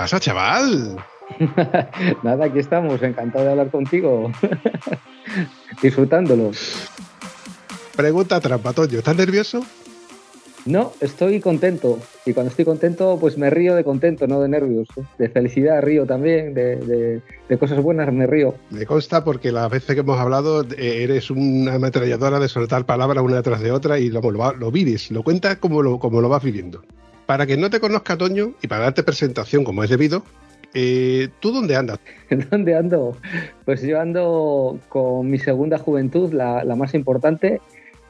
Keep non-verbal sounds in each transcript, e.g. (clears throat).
Pasa, chaval? (laughs) Nada, aquí estamos, encantado de hablar contigo, (laughs) disfrutándolo. Pregunta trampa, Toño, ¿estás nervioso? No, estoy contento. Y cuando estoy contento, pues me río de contento, no de nervios. De felicidad río también, de, cosas buenas me río. Me consta porque las veces que hemos hablado eh, eres una ametralladora de soltar palabras una detrás de otra y lo, lo, lo vives, lo cuentas como lo, como lo vas viviendo. Para que no te conozca, Toño, y para darte presentación como es debido, eh, ¿tú dónde andas? (laughs) ¿Dónde ando? Pues yo ando con mi segunda juventud, la, la más importante,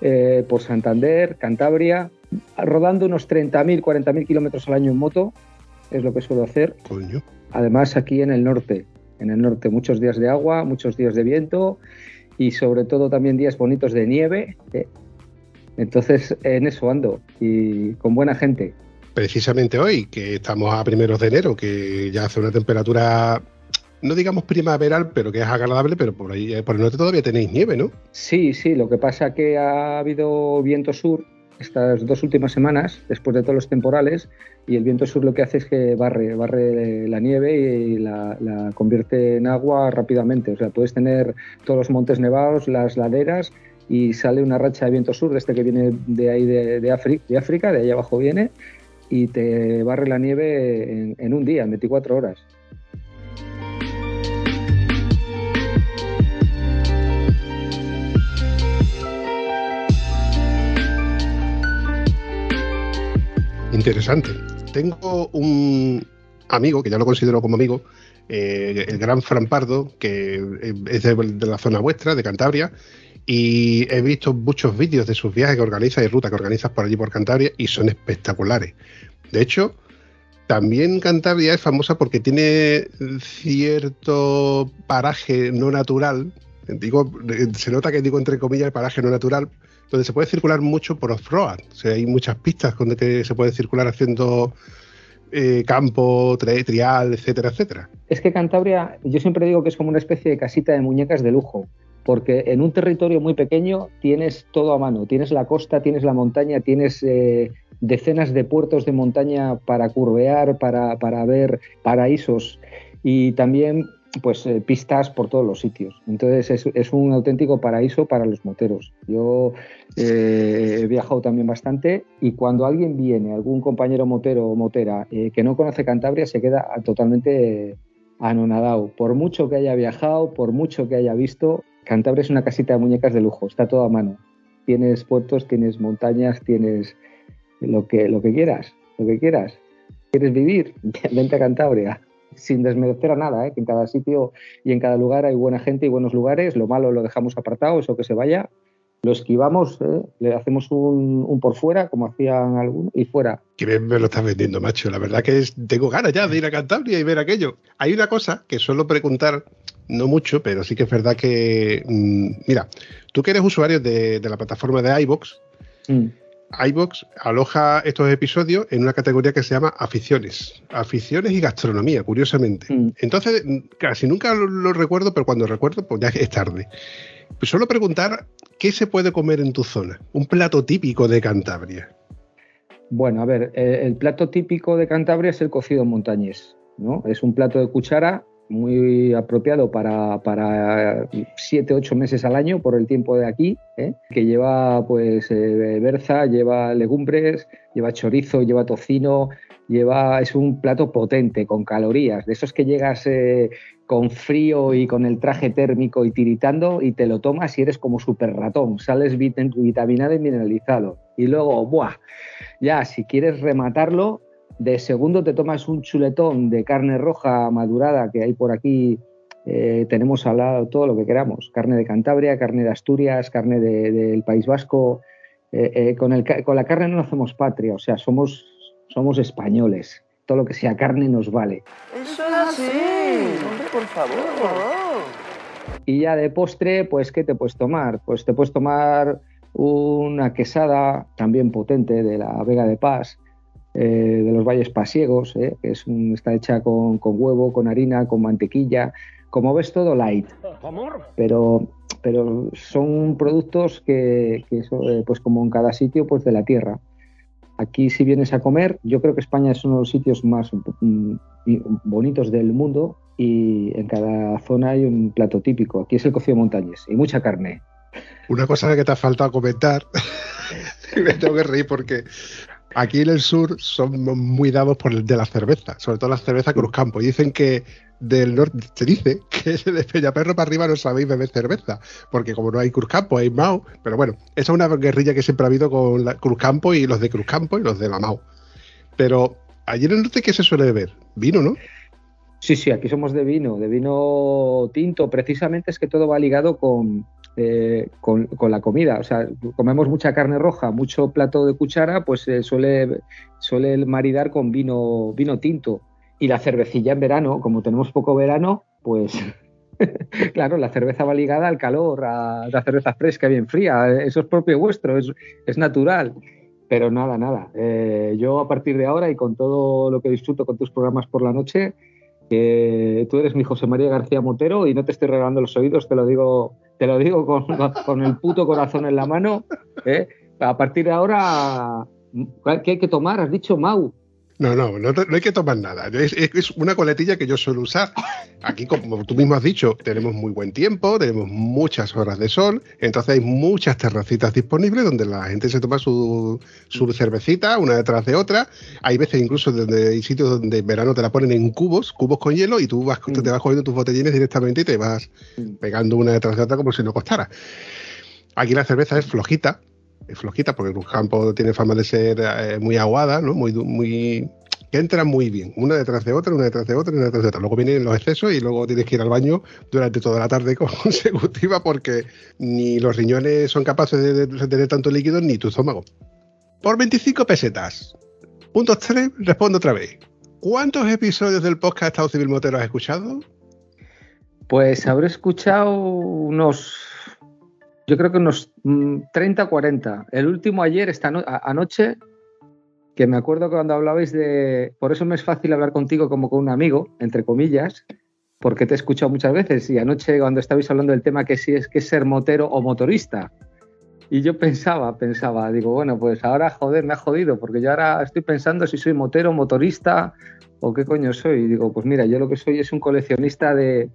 eh, por Santander, Cantabria, rodando unos 30.000, 40.000 kilómetros al año en moto, es lo que suelo hacer. Coño. Además, aquí en el norte, en el norte, muchos días de agua, muchos días de viento y sobre todo también días bonitos de nieve. ¿eh? Entonces, en eso ando y con buena gente. Precisamente hoy, que estamos a primeros de enero, que ya hace una temperatura no digamos primaveral, pero que es agradable, pero por ahí, por el norte todavía tenéis nieve, ¿no? Sí, sí, lo que pasa que ha habido viento sur estas dos últimas semanas, después de todos los temporales, y el viento sur lo que hace es que barre, barre la nieve y la, convierte en agua rápidamente. O sea, puedes tener todos los montes nevados, las laderas, y sale una racha de viento sur, este que viene de ahí de, de, África, de África, de ahí abajo viene, y te barre la nieve en, un día, en 24 horas. Interesante. Tengo un amigo, que ya lo considero como amigo, eh, el gran Fran Pardo, que es de, la zona vuestra, de Cantabria, y he visto muchos vídeos de sus viajes que organiza y rutas que organizas por allí por Cantabria y son espectaculares. De hecho, también Cantabria es famosa porque tiene cierto paraje no natural. Digo, se nota que digo entre comillas el paraje no natural, donde se puede circular mucho por off-road. O sea, hay muchas pistas donde que se puede circular haciendo eh, campo, tri trial, etcétera, etcétera. Es que Cantabria, yo siempre digo que es como una especie de casita de muñecas de lujo, porque en un territorio muy pequeño tienes todo a mano. Tienes la costa, tienes la montaña, tienes eh, decenas de puertos de montaña para curvear, para, para ver paraísos y también pues eh, pistas por todos los sitios. Entonces es, es, un auténtico paraíso para los moteros. Yo eh, he viajado también bastante y cuando alguien viene, algún compañero motero o motera eh, que no conoce Cantabria, se queda totalmente anonadado. Por mucho que haya viajado, por mucho que haya visto, Cantabria es una casita de muñecas de lujo, está todo a mano. Tienes puertos, tienes montañas, tienes lo que, lo que quieras, lo que quieras. ¿Quieres vivir? (laughs) Vente a Cantabria sin desmerecer a nada, ¿eh? que en cada sitio y en cada lugar hay buena gente y buenos lugares, lo malo lo dejamos apartado, eso que se vaya, lo esquivamos, ¿eh? le hacemos un, un, por fuera, como hacían algunos, y fuera. Que bien me lo estás vendiendo, macho. La verdad que es, tengo ganas ya de ir a Cantabria y ver aquello. Hay una cosa que suelo preguntar, no mucho, pero sí que es verdad que, mmm, mira, tú que eres usuario de, de la plataforma de iVox, mm iBox aloja estos episodios en una categoría que se llama aficiones. Aficiones y gastronomía, curiosamente. Mm. Entonces, casi nunca lo, lo, recuerdo, pero cuando recuerdo, pues ya es tarde. Pues solo preguntar, ¿qué se puede comer en tu zona? Un plato típico de Cantabria. Bueno, a ver, el plato típico de Cantabria es el cocido montañés. ¿no? Es un plato de cuchara muy apropiado para, para siete, ocho meses al año por el tiempo de aquí, ¿eh? que lleva pues eh, berza, lleva legumbres, lleva chorizo, lleva tocino, lleva, es un plato potente, con calorías, de esos que llegas eh, con frío y con el traje térmico y tiritando y te lo tomas y eres como súper ratón, sales vit vitaminado y mineralizado. Y luego, ¡buah! Ya, si quieres rematarlo, de segundo te tomas un chuletón de carne roja madurada que hay por aquí. Eh, tenemos al lado todo lo que queramos. Carne de Cantabria, carne de Asturias, carne del de, País Vasco. Eh, con, con, la carne no hacemos patria, o sea, somos, somos españoles. todo lo que sea carne nos vale. Eso es así, hombre, por favor. Y ya de postre, pues, ¿qué te puedes tomar? Pues te puedes tomar una quesada también potente de la Vega de Paz, eh, de los Valles Pasiegos, eh, que es está hecha con, huevo, con harina, con mantequilla. Como ves, todo light. Pero, pero son productos que, eh, pues como en cada sitio, pues de la tierra. Aquí si vienes a comer, yo creo que España es uno de los sitios más mm, bonitos del mundo y en cada zona hay un plato típico. Aquí es el cocido montañés y mucha carne. Una cosa que te ha faltado comentar, (laughs) y me tengo que reír porque aquí en el sur son muy dados por el de la cerveza, sobre todo la cerveza Cruzcampo. Y dicen que del norte, se dice que (laughs) de Peñaperro para arriba no sabéis beber cerveza, porque como no hay Cruzcampo, hay Mao. Pero bueno, esa es una guerrilla que siempre ha habido con la Cruzcampo y los de Cruzcampo y los de la Mao. Pero allí en el norte, ¿qué se suele beber? Vino, ¿no? Sí, sí, aquí somos de vino, de vino tinto. Precisamente es que todo va ligado con, eh, con, la comida. O sea, comemos mucha carne roja, mucho plato de cuchara, pues eh, suele, suele maridar con vino, vino tinto. Y la cervecilla en verano, como tenemos poco verano, pues (laughs) claro, la cerveza va ligada al calor, a la cerveza fresca, bien fría. Eso es propio vuestro, es, es natural. Pero nada, nada. Eh, yo a partir de ahora y con todo lo que disfruto con tus programas por la noche, que tú eres mi José María García Montero y no te estoy regalando los oídos, te lo digo, te lo digo con, con el puto corazón en la mano. ¿eh? A partir de ahora, ¿qué hay que tomar? Has dicho Mau. No, no, no, hay que tomar nada. Es, una coletilla que yo suelo usar. Aquí, como tú mismo has dicho, tenemos muy buen tiempo, tenemos muchas horas de sol, entonces hay muchas terracitas disponibles donde la gente se toma su, cervecita una detrás de otra. Hay veces incluso donde hay sitios donde en verano te la ponen en cubos, cubos con hielo, y tú vas, te vas cogiendo tus botellines directamente y te vas pegando una detrás de otra como si no costara. Aquí la cerveza es flojita, es flojita, porque un campo tiene fama de ser eh, muy aguada, ¿no? Muy, muy, que entran muy bien, una detrás de otra, una detrás de otra, una detrás de otra. Luego vienen los excesos y luego tienes que ir al baño durante toda la tarde (laughs) consecutiva porque ni los riñones son capaces de, tener tanto líquido ni tu estómago. Por 25 pesetas. Punto 3, respondo otra vez. ¿Cuántos episodios del podcast Estado Civil Motero has escuchado? Pues habré escuchado unos yo creo que unos 30 mm, o 40. El último ayer, esta anoche, que me acuerdo que cuando hablabais de... Por eso me es fácil hablar contigo como con un amigo, entre comillas, porque te he escuchado muchas veces. Y anoche cuando estabais hablando del tema que si es que es ser motero o motorista. Y yo pensaba, pensaba, digo, bueno, pues ahora joder, me ha jodido, porque yo ahora estoy pensando si soy motero, motorista o qué coño soy. Y digo, pues mira, yo lo que soy es un coleccionista de,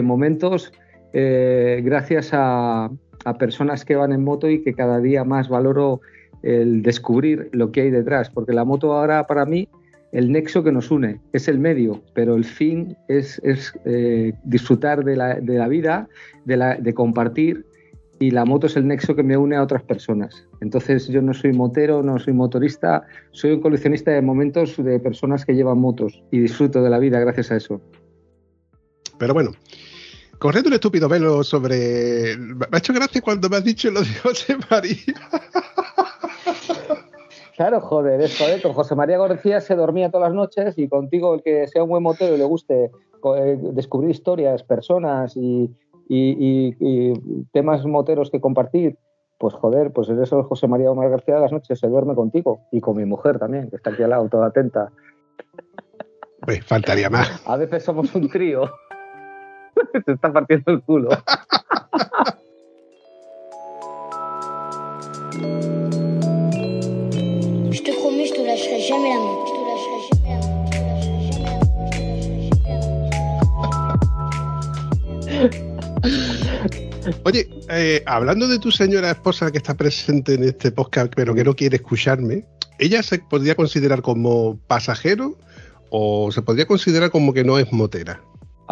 momentos eh, gracias a, a personas que van en moto y que cada día más valoro el descubrir lo que hay detrás, porque la moto ahora para mí el nexo que nos une es el medio, pero el fin es, eh, disfrutar de la, vida, de, compartir y la moto es el nexo que me une a otras personas. Entonces yo no soy motero, no soy motorista, soy un coleccionista de momentos de personas que llevan motos y disfruto de la vida gracias a eso. Pero bueno, corriendo un estúpido velo sobre. Me ha hecho gracia cuando me has dicho lo de José María. Claro, joder, es joder. Con José María García se dormía todas las noches y contigo, el que sea un buen motero y le guste eh, descubrir historias, personas y, temas moteros que compartir, pues joder, pues eres el José María Omar García de las noches, se duerme contigo y con mi mujer también, que está aquí al lado, toda atenta. Pues faltaría más. A veces somos un trío. (laughs) Se está partiendo el culo. Je te promets, je te lâcherai jamais la main. Je te lâcherai jamais la main. Oye, eh, hablando de tu señora esposa que está presente en este podcast, pero que no quiere escucharme, ¿ella se podría considerar como pasajero o se podría considerar como que no es motera?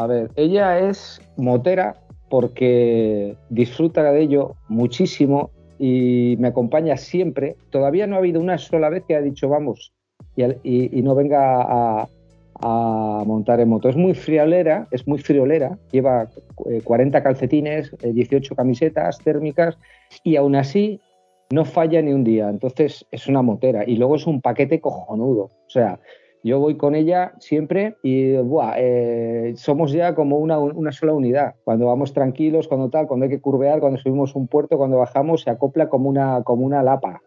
A ver, ella es motera porque disfruta de ello muchísimo y me acompaña siempre. Todavía no ha habido una sola vez que ha dicho vamos y, no venga a, montar en moto. Es muy friolera, es muy friolera, lleva 40 eh, calcetines, 18 eh, camisetas térmicas y aún así no falla ni un día. Entonces es una motera y luego es un paquete cojonudo. O sea, Yo voy con ella siempre y buah, eh, somos ya como una, una, sola unidad. Cuando vamos tranquilos, cuando tal, cuando hay que curvear, cuando subimos un puerto, cuando bajamos, se acopla como una, como una lapa.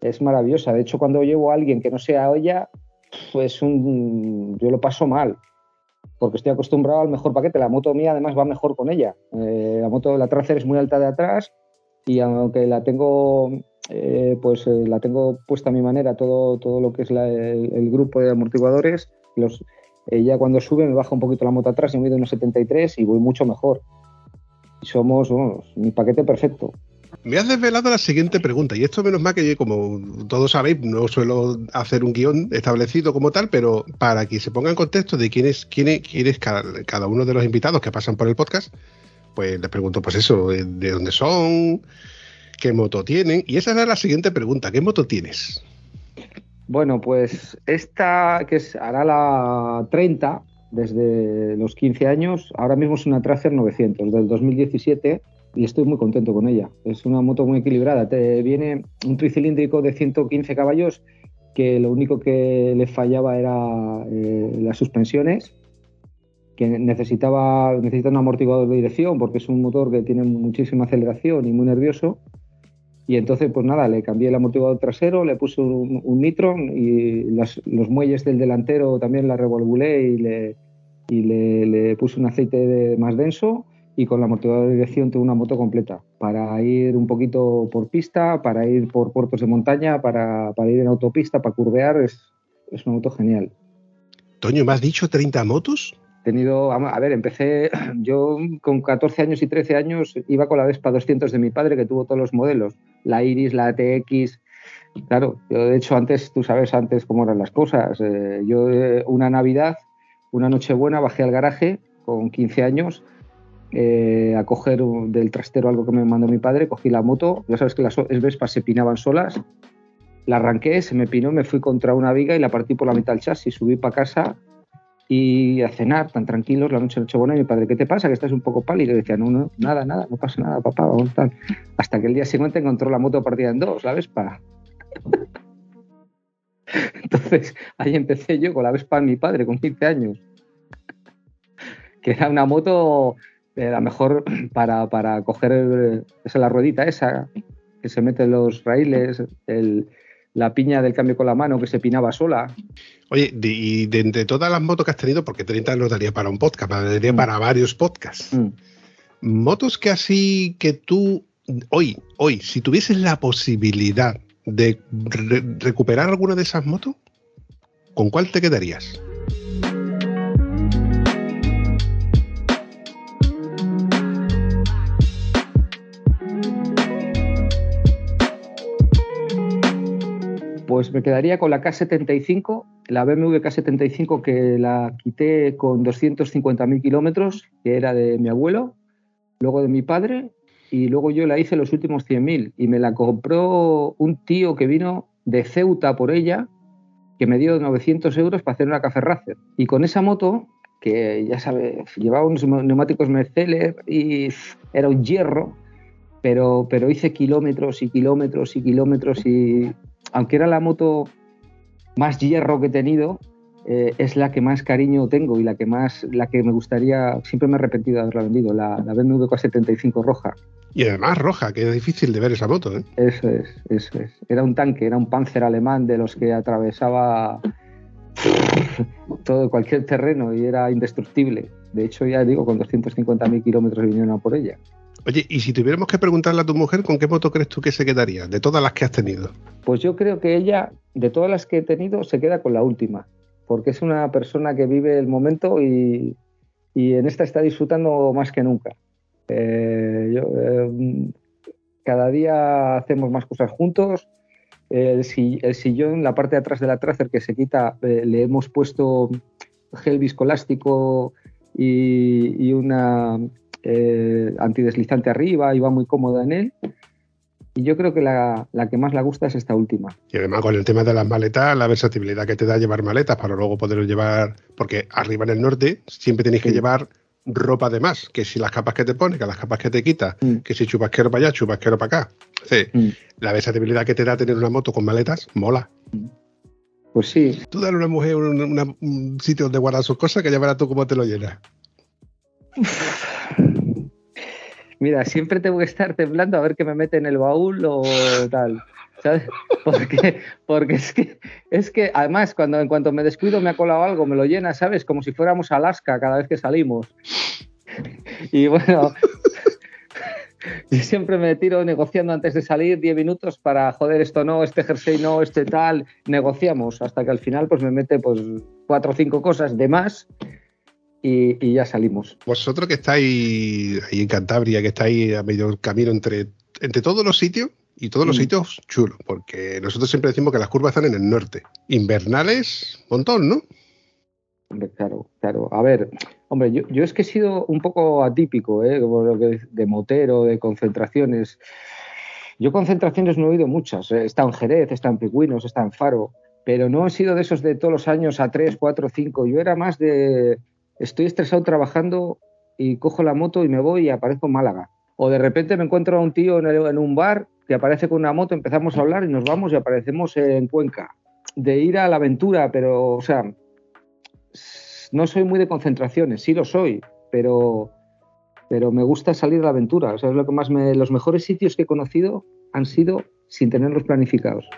Es maravillosa. De hecho, cuando llevo a alguien que no sea ella, pues un, yo lo paso mal porque estoy acostumbrado al mejor paquete. La moto mía además va mejor con ella. Eh, la moto, la tracer es muy alta de atrás y aunque la tengo, eh, pues eh, la tengo puesta a mi manera, todo, todo lo que es el, grupo de amortiguadores, los, ella cuando sube me baja un poquito la moto atrás y de unos 73 y voy mucho mejor. Somos, mi paquete perfecto. Me has desvelado la siguiente pregunta, y esto menos mal que, como todos sabéis, no suelo hacer un guion establecido como tal, pero para que se ponga en contexto de quién es, quién es, cada, uno de los invitados que pasan por el podcast, pues les pregunto, pues eso, de dónde son, qué moto tienen, y esa era la siguiente pregunta, ¿qué moto tienes? Bueno, pues esta que es, hará la 30 desde los 15 años, ahora mismo es una Tracer 900 del 2017 y estoy muy contento con ella. Es una moto muy equilibrada. Te viene un tricilíndrico de 115 caballos que lo único que le fallaba era eh, las suspensiones, que necesitaba necesita un amortiguador de dirección porque es un motor que tiene muchísima aceleración y muy nervioso. Y entonces, pues nada, le cambié el amortiguador trasero, le puse un, nitron y los muelles del delantero también la revolvulé y le, y le, le puse un aceite más denso y con la amortiguador de dirección tengo una moto completa para ir un poquito por pista, para ir por puertos de montaña, para, ir en autopista, para curvear. Es, es, una moto genial. Toño, ¿me has dicho 30 motos? Tenido, a ver, empecé yo con 14 años y 13 años, iba con la Vespa 200 de mi padre, que tuvo todos los modelos, la Iris, la TX. Claro, yo de hecho antes, tú sabes antes cómo eran las cosas. Eh, yo eh, una Navidad, una Nochebuena, bajé al garaje con 15 años eh, a coger del trastero algo que me mandó mi padre, cogí la moto, ya sabes que las Vespas se pinaban solas, la arranqué, se me pinó, me fui contra una viga y la partí por la mitad del chasis, subí para casa y a cenar tan tranquilos la noche noche buena y mi padre, ¿qué te pasa? Que estás un poco pálido. Y decía, no, no, nada, nada, no pasa nada, papá, vamos. Hasta que el día siguiente encontró la moto partida en dos, la Vespa. (laughs) Entonces, ahí empecé yo con la Vespa de mi padre, con 15 años. Que era una moto eh, a lo mejor (clears throat) para, para coger esa, la ruedita esa que se mete en los raíles, la piña del cambio con la mano que se pinaba sola. Oye, y de, entre todas las motos que has tenido, porque 30 nos daría para un podcast, daría mm. para varios podcasts. Mm. Motos que así que tú, hoy, hoy, si tuvieses la posibilidad de recuperar alguna de esas motos, ¿con cuál te quedarías? Pues me quedaría con la K75, la BMW K75 que la quité con 250.000 kilómetros, que era de mi abuelo, luego de mi padre, y luego yo la hice los últimos 100.000 y me la compró un tío que vino de Ceuta por ella, que me dio 900 euros para hacer una café racer. Y con esa moto, que ya sabes, llevaba unos neumáticos Mercedes y era un hierro, pero, pero hice kilómetros y kilómetros y kilómetros y aunque era la moto más hierro que he tenido, eh, es la que más cariño tengo y la que más, la que me gustaría, siempre me he arrepentido de haberla vendido, la, la BMW K75 roja. Y además roja, que es difícil de ver esa moto. ¿eh? Eso es, eso es. Era un tanque, era un Panzer alemán de los que atravesaba (laughs) todo cualquier terreno y era indestructible. De hecho, ya digo, con 250.000 kilómetros vinieron a por ella. Oye, y si tuviéramos que preguntarle a tu mujer, ¿con qué moto crees tú que se quedaría de todas las que has tenido? Pues yo creo que ella, de todas las que he tenido, se queda con la última, porque es una persona que vive el momento y, en esta está disfrutando más que nunca. Eh, eh, cada día hacemos más cosas juntos. El, sillón, la parte de atrás de la Tracer que se quita, eh, le hemos puesto gel viscolástico y una eh, antideslizante arriba y va muy cómoda en él. Y yo creo que la, que más le gusta es esta última. Y además con el tema de las maletas, la versatilidad que te da llevar maletas para luego poder llevar, porque arriba en el norte siempre tenéis que llevar ropa de más, que si las capas que te pones, que las capas que te quitas, mm. que si chubasquero para allá, chubasquero para acá. Sí, mm. La versatilidad que te da tener una moto con maletas, mola. Mm. Pues sí. Tú dale a una mujer una- un sitio donde guardar sus cosas que ya verás tú cómo te lo llenas. (laughs) Mira, siempre tengo que estar temblando a ver qué me mete en el baúl o tal. ¿Sabes? Porque, porque es que es que además cuando en cuanto me descuido me ha colado algo, me lo llena, ¿sabes? Como si fuéramos a Alaska cada vez que salimos. Y bueno, yo siempre me tiro negociando antes de salir 10 minutos para joder esto no, este jersey no, este tal, negociamos hasta que al final pues me mete pues cuatro o cinco cosas de más y, y ya salimos. Vosotros que estáis ahí en Cantabria, que estáis a medio camino entre, entre todos los sitios y todos los Mm. sitios chulos, porque nosotros siempre decimos que las curvas están en el norte. Invernales, montón, ¿no? Hombre, claro, claro. A ver, hombre, yo, yo es que he sido un poco atípico, ¿eh? Como lo que, de motero, de concentraciones. Yo concentraciones no he oído muchas. He estado en Jerez, he estado en Pigüinos, he estado en Faro, pero no he sido de esos de todos los años a tres, cuatro, cinco. Yo era más de estoy estresado trabajando y cojo la moto y me voy y aparezco en Málaga. O de repente me encuentro a un tío en, un bar que aparece con una moto, empezamos a hablar y nos vamos y aparecemos en Cuenca. De ir a la aventura, pero, o sea, no soy muy de concentraciones, sí lo soy, pero, pero me gusta salir a la aventura. O sea, es lo que más me, los mejores sitios que he conocido han sido sin tenerlos planificados.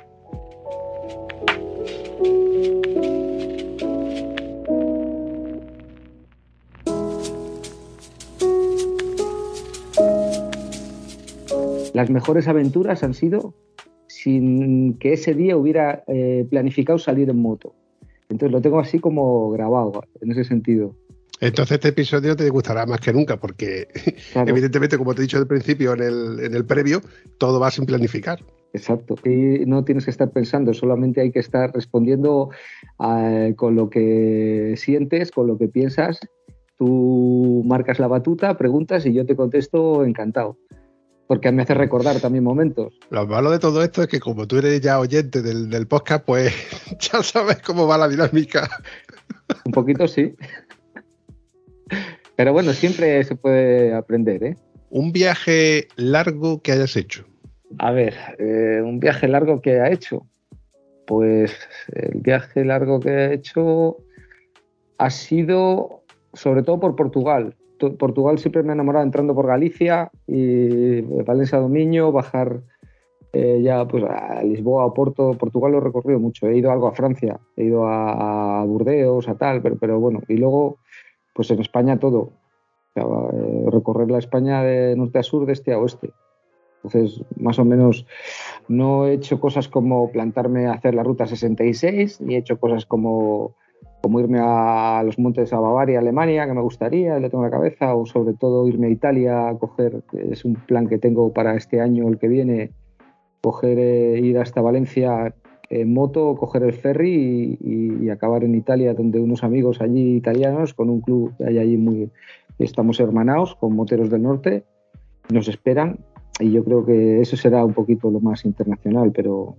Las mejores aventuras han sido sin que ese día hubiera eh, planificado salir en moto. Entonces lo tengo así como grabado en ese sentido. Entonces este episodio te gustará más que nunca, porque Claro, (laughs) evidentemente, como te he dicho al principio en el, en el previo, todo va sin planificar. exacto. Y no tienes que estar pensando, solamente hay que estar respondiendo eh, con lo que sientes, con lo que piensas. Tú marcas la batuta, preguntas y yo te contesto encantado. Porque me hace recordar también momentos. Lo malo de todo esto es que como tú eres ya oyente del, del podcast, pues (laughs) ya sabes cómo va la dinámica. Un poquito sí. Pero bueno, siempre se puede aprender, ¿eh? Un viaje largo que hayas hecho. A ver, eh, un viaje largo que ha hecho. Pues el viaje largo que he hecho ha sido sobre todo por Portugal. Portugal siempre me ha enamorado entrando por Galicia y Valencia Dominio, bajar eh, ya pues a Lisboa, a Porto. Portugal lo he recorrido mucho. He ido algo a Francia, he ido a, Burdeos, a tal, pero, pero bueno. Y luego, pues en España todo. Eh, recorrer la España de norte a sur, de este a oeste. Entonces, más o menos, no he hecho cosas como plantarme a hacer la ruta 66, ni he hecho cosas como, como irme a los montes a Bavaria, Alemania, que me gustaría, le tengo en la cabeza, o sobre todo irme a Italia coger, es un plan que tengo para este año, el que viene, coger, eh, ir hasta Valencia en moto, coger el ferry y, acabar en Italia, donde unos amigos allí italianos, con un club hay allí muy, estamos hermanados, con moteros del norte, nos esperan y yo creo que eso será un poquito lo más internacional, pero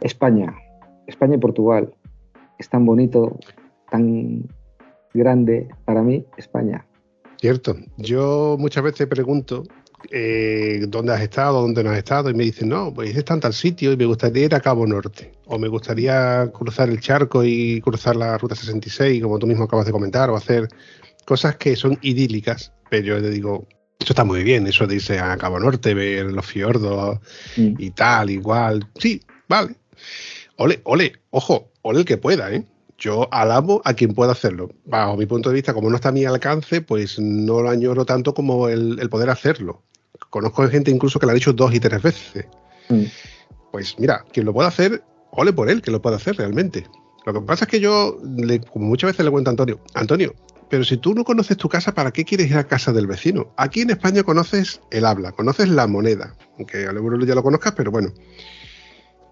España, España y Portugal, es tan bonito, tan grande para mí, España. Cierto. Yo muchas veces pregunto eh, dónde has estado, dónde no has estado, y me dicen, no, pues está en tal sitio y me gustaría ir a Cabo Norte, o me gustaría cruzar el charco y cruzar la ruta 66, como tú mismo acabas de comentar, o hacer cosas que son idílicas, pero yo le digo, eso está muy bien, eso de irse a Cabo Norte, ver los fiordos Mm. y tal, igual. Sí, vale. Ole, ole, ojo, ole el que pueda, ¿eh? Yo alabo a quien pueda hacerlo. Bajo mi punto de vista, como no está a mi alcance, pues no lo añoro tanto como el, el poder hacerlo. Conozco gente incluso que lo han hecho dos y tres veces. Mm. Pues mira, quien lo pueda hacer, ole por él, que lo pueda hacer realmente. Lo que pasa es que yo, le- como muchas veces le cuento a Antonio, Antonio, pero si tú no conoces tu casa, ¿para qué quieres ir a casa del vecino? Aquí en España conoces el habla, conoces la moneda, aunque al euro ya lo conozcas, pero bueno.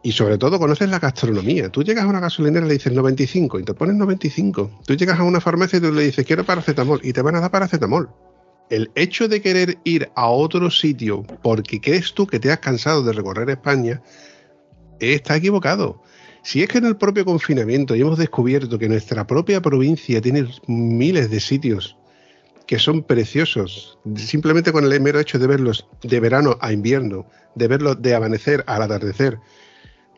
Y sobre todo conoces la gastronomía. Tú llegas a una gasolinera y le dices 95 y te pones 95. Tú llegas a una farmacia y tú le dices quiero paracetamol y te van a dar paracetamol. El hecho de querer ir a otro sitio porque crees tú que te has cansado de recorrer España está equivocado. Si es que en el propio confinamiento hemos descubierto que nuestra propia provincia tiene miles de sitios que son preciosos, simplemente con el mero hecho de verlos de verano a invierno, de verlos de amanecer al atardecer,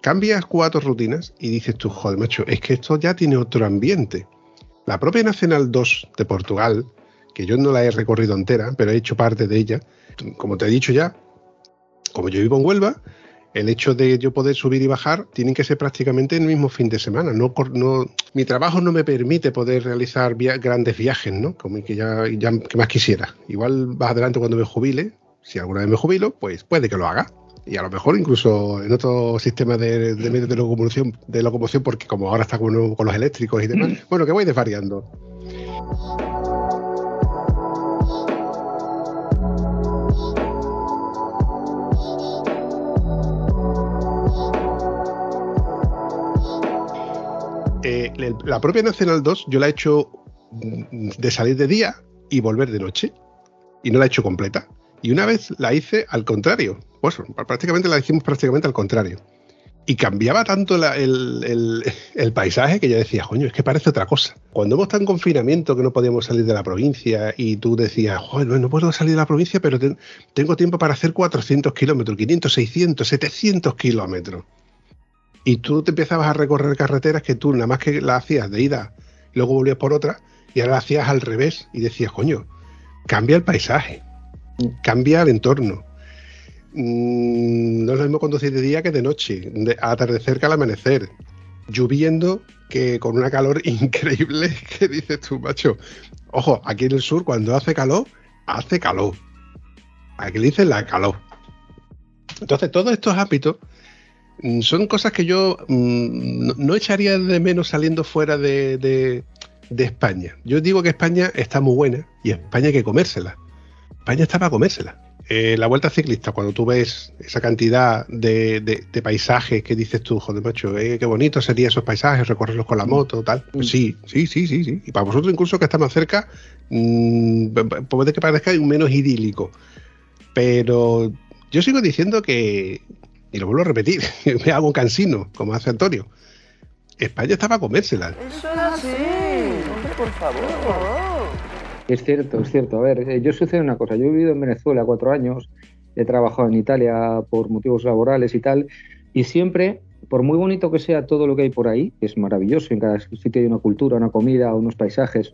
cambias cuatro rutinas y dices tú, joder, macho, es que esto ya tiene otro ambiente. La propia Nacional 2 de Portugal, que yo no la he recorrido entera, pero he hecho parte de ella, como te he dicho ya, como yo vivo en Huelva, el hecho de yo poder subir y bajar tienen que ser prácticamente en el mismo fin de semana. No, no, mi trabajo no me permite poder realizar grandes viajes, ¿no? Como que ya, que más quisiera. Igual más adelante cuando me jubile, si alguna vez me jubilo, pues puede que lo haga. Y a lo mejor incluso en otro sistema de, medios de locomoción, de locomoción, porque como ahora está con, con los eléctricos y demás, mm. bueno, que voy desvariando. Eh, la propia Nacional 2 yo la he hecho de salir de día y volver de noche. Y no la he hecho completa. Y una vez la hice al contrario. Pues prácticamente la hicimos prácticamente al contrario. Y cambiaba tanto el, paisaje que yo decía, coño, es que parece otra cosa. Cuando hemos estado en confinamiento, que no podíamos salir de la provincia, y tú decías, joder, no, puedo salir de la provincia, pero tengo tiempo para hacer 400 kilómetros, 500, 600, 700 kilómetros. Y tú te empezabas a recorrer carreteras que tú nada más que la hacías de ida, luego volvías por otra, y ahora la hacías al revés, y decías, coño, cambia el paisaje, cambia el entorno. Mm, no es lo mismo conducir de día que de noche, de atardecer que al amanecer, lloviendo que con una calor (laughs) increíble que dices tú, macho. Ojo, aquí en el sur cuando hace calor, hace calor. Aquí le dicen la calor. Entonces, todos estos hábitos Mm, son cosas que yo mm, no, echaría de menos saliendo fuera de, España. Yo digo que España está muy buena y España hay que comérsela. España está para comérsela. Eh, la vuelta ciclista, cuando tú ves esa cantidad de, paisajes que dices tú, joder, macho, eh, qué bonito sería esos paisajes, recorrerlos con la moto, tal. Pues sí, sí, sí, sí, sí. Y para vosotros, incluso que está más cerca, mmm, puede que parezca un menos idílico. Pero yo sigo diciendo que, y lo vuelvo a repetir, (laughs) me hago un cansino, como hace Antonio. España estaba a comérsela. Eso era así, hombre, por favor. Es cierto, es cierto. A ver, eh, yo sucede una cosa. Yo he vivido en Venezuela cuatro años, he trabajado en Italia por motivos laborales y tal, y siempre, por muy bonito que sea todo lo que hay por ahí, que es maravilloso, en cada sitio hay una cultura, una comida, unos paisajes,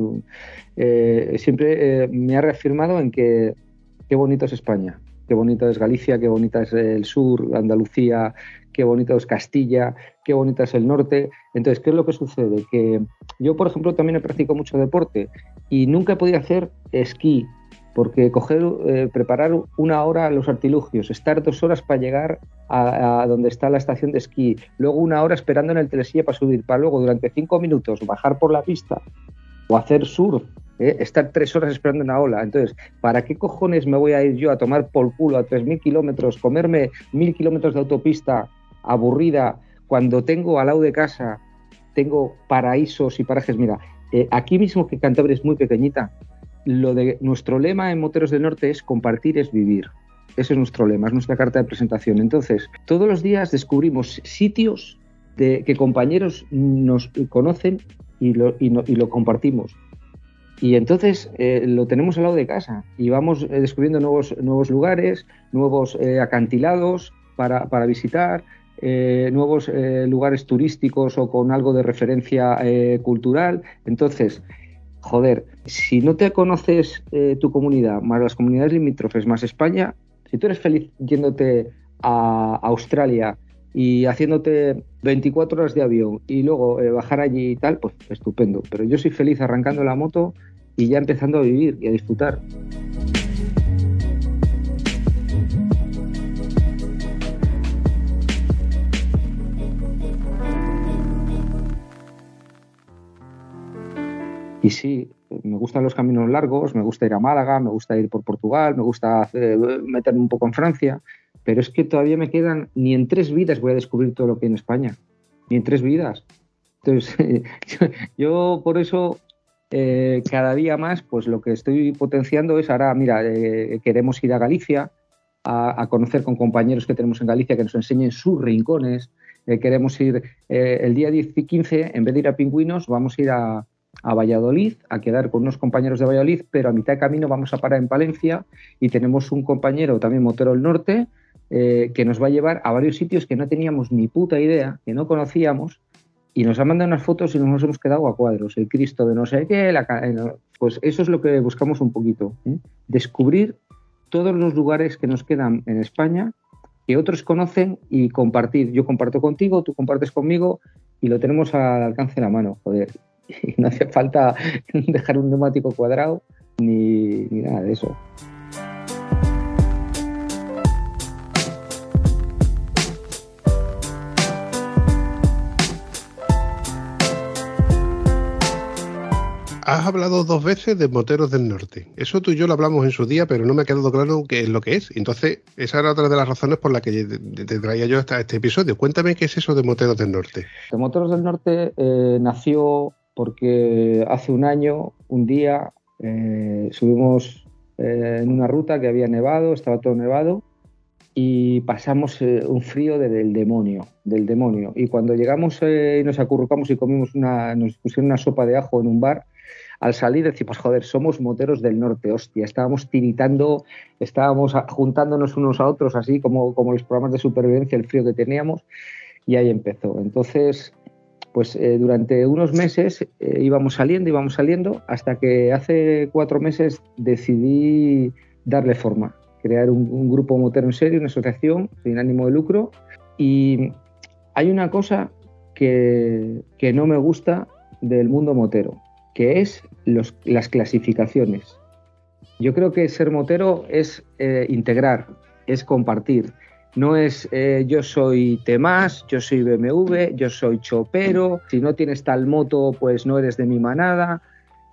eh, siempre eh, me ha reafirmado en que qué bonito es España qué bonita es Galicia, qué bonita es el sur, Andalucía, qué bonito es Castilla, qué bonita es el norte. Entonces, ¿qué es lo que sucede? Que yo, por ejemplo, también he practicado mucho deporte y nunca he podido hacer esquí, porque coger, eh, preparar una hora los artilugios, estar dos horas para llegar a, donde está la estación de esquí, luego una hora esperando en el telesilla para subir, para luego durante cinco minutos bajar por la pista o hacer surf ¿eh? estar tres horas esperando una ola. Entonces, ¿para qué cojones me voy a ir yo a tomar por culo a 3.000 kilómetros, comerme 1.000 kilómetros de autopista aburrida cuando tengo al lado de casa, tengo paraísos y parajes? Mira, eh, aquí mismo que Cantabria es muy pequeñita, lo de nuestro lema en Moteros del Norte es compartir es vivir. Ese es nuestro lema, es nuestra carta de presentación. Entonces, todos los días descubrimos sitios de, que compañeros nos conocen y lo, compartimos. Y entonces eh, lo tenemos al lado de casa y vamos eh, descubriendo nuevos, lugares, nuevos acantilados para visitar, nuevos lugares turísticos o con algo de referencia cultural. Entonces, joder, si no te conoces tu comunidad, más las comunidades limítrofes, más España, si tú eres feliz yéndote a Australia y haciéndote 24 horas de avión y luego bajar allí y tal, pues estupendo. Pero yo soy feliz arrancando la moto y ya empezando a vivir y a disfrutar. Y sí, me gustan los caminos largos, me gusta ir a Málaga, me gusta ir por Portugal, me gusta meterme un poco en Francia, pero es que todavía me quedan, ni en tres vidas voy a descubrir todo lo que hay en España, ni en tres vidas. Entonces, (laughs) yo por eso eh, cada día más, pues lo que estoy potenciando es ahora, mira, eh, queremos ir a Galicia a, conocer con compañeros que tenemos en Galicia que nos enseñen sus rincones. Eh, queremos ir el día 10 y 15, en vez de ir a Pingüinos, vamos a ir a, a Valladolid, a quedar con unos compañeros de Valladolid, pero a mitad de camino vamos a parar en Palencia y tenemos un compañero también motero del norte eh, que nos va a llevar a varios sitios que no teníamos ni puta idea, que no conocíamos, y nos ha mandado unas fotos y nos hemos quedado a cuadros. El Cristo de no sé qué, pues eso es lo que buscamos un poquito. ¿eh? Descubrir todos los lugares que nos quedan en España, que otros conocen y compartir. Yo comparto contigo, tú compartes conmigo y lo tenemos al alcance de la mano, joder. Y (laughs) no hace falta (laughs) dejar un neumático cuadrado ni, ni nada de eso. Has hablado dos veces de moteros del norte. Eso tú y yo lo hablamos en su día, pero no me ha quedado claro qué es lo que es. Entonces, esa era otra de las razones por las que te traía yo hasta este episodio. Cuéntame qué es eso de moteros del norte. De moteros del norte eh, nació porque hace un año, un día, eh, subimos eh, en una ruta que había nevado, estaba todo nevado, y pasamos un frío del demonio, del demonio. Y cuando llegamos y nos acurrucamos y comimos una, nos pusieron una sopa de ajo en un bar, al salir decimos, joder, somos moteros del norte, hostia, estábamos tiritando, estábamos juntándonos unos a otros, así como, como los programas de supervivencia, el frío que teníamos, y ahí empezó. Entonces, pues eh, durante unos meses eh, íbamos saliendo, íbamos saliendo, hasta que hace cuatro meses decidí darle forma, crear un, grupo motero en serio, una asociación sin ánimo de lucro, y hay una cosa que, que no me gusta del mundo motero, que es las clasificaciones. Yo creo que ser motero es eh, integrar, es compartir. No es eh, yo soy Temás, yo soy BMW, yo soy chopero, si no tienes tal moto, pues no eres de mi manada.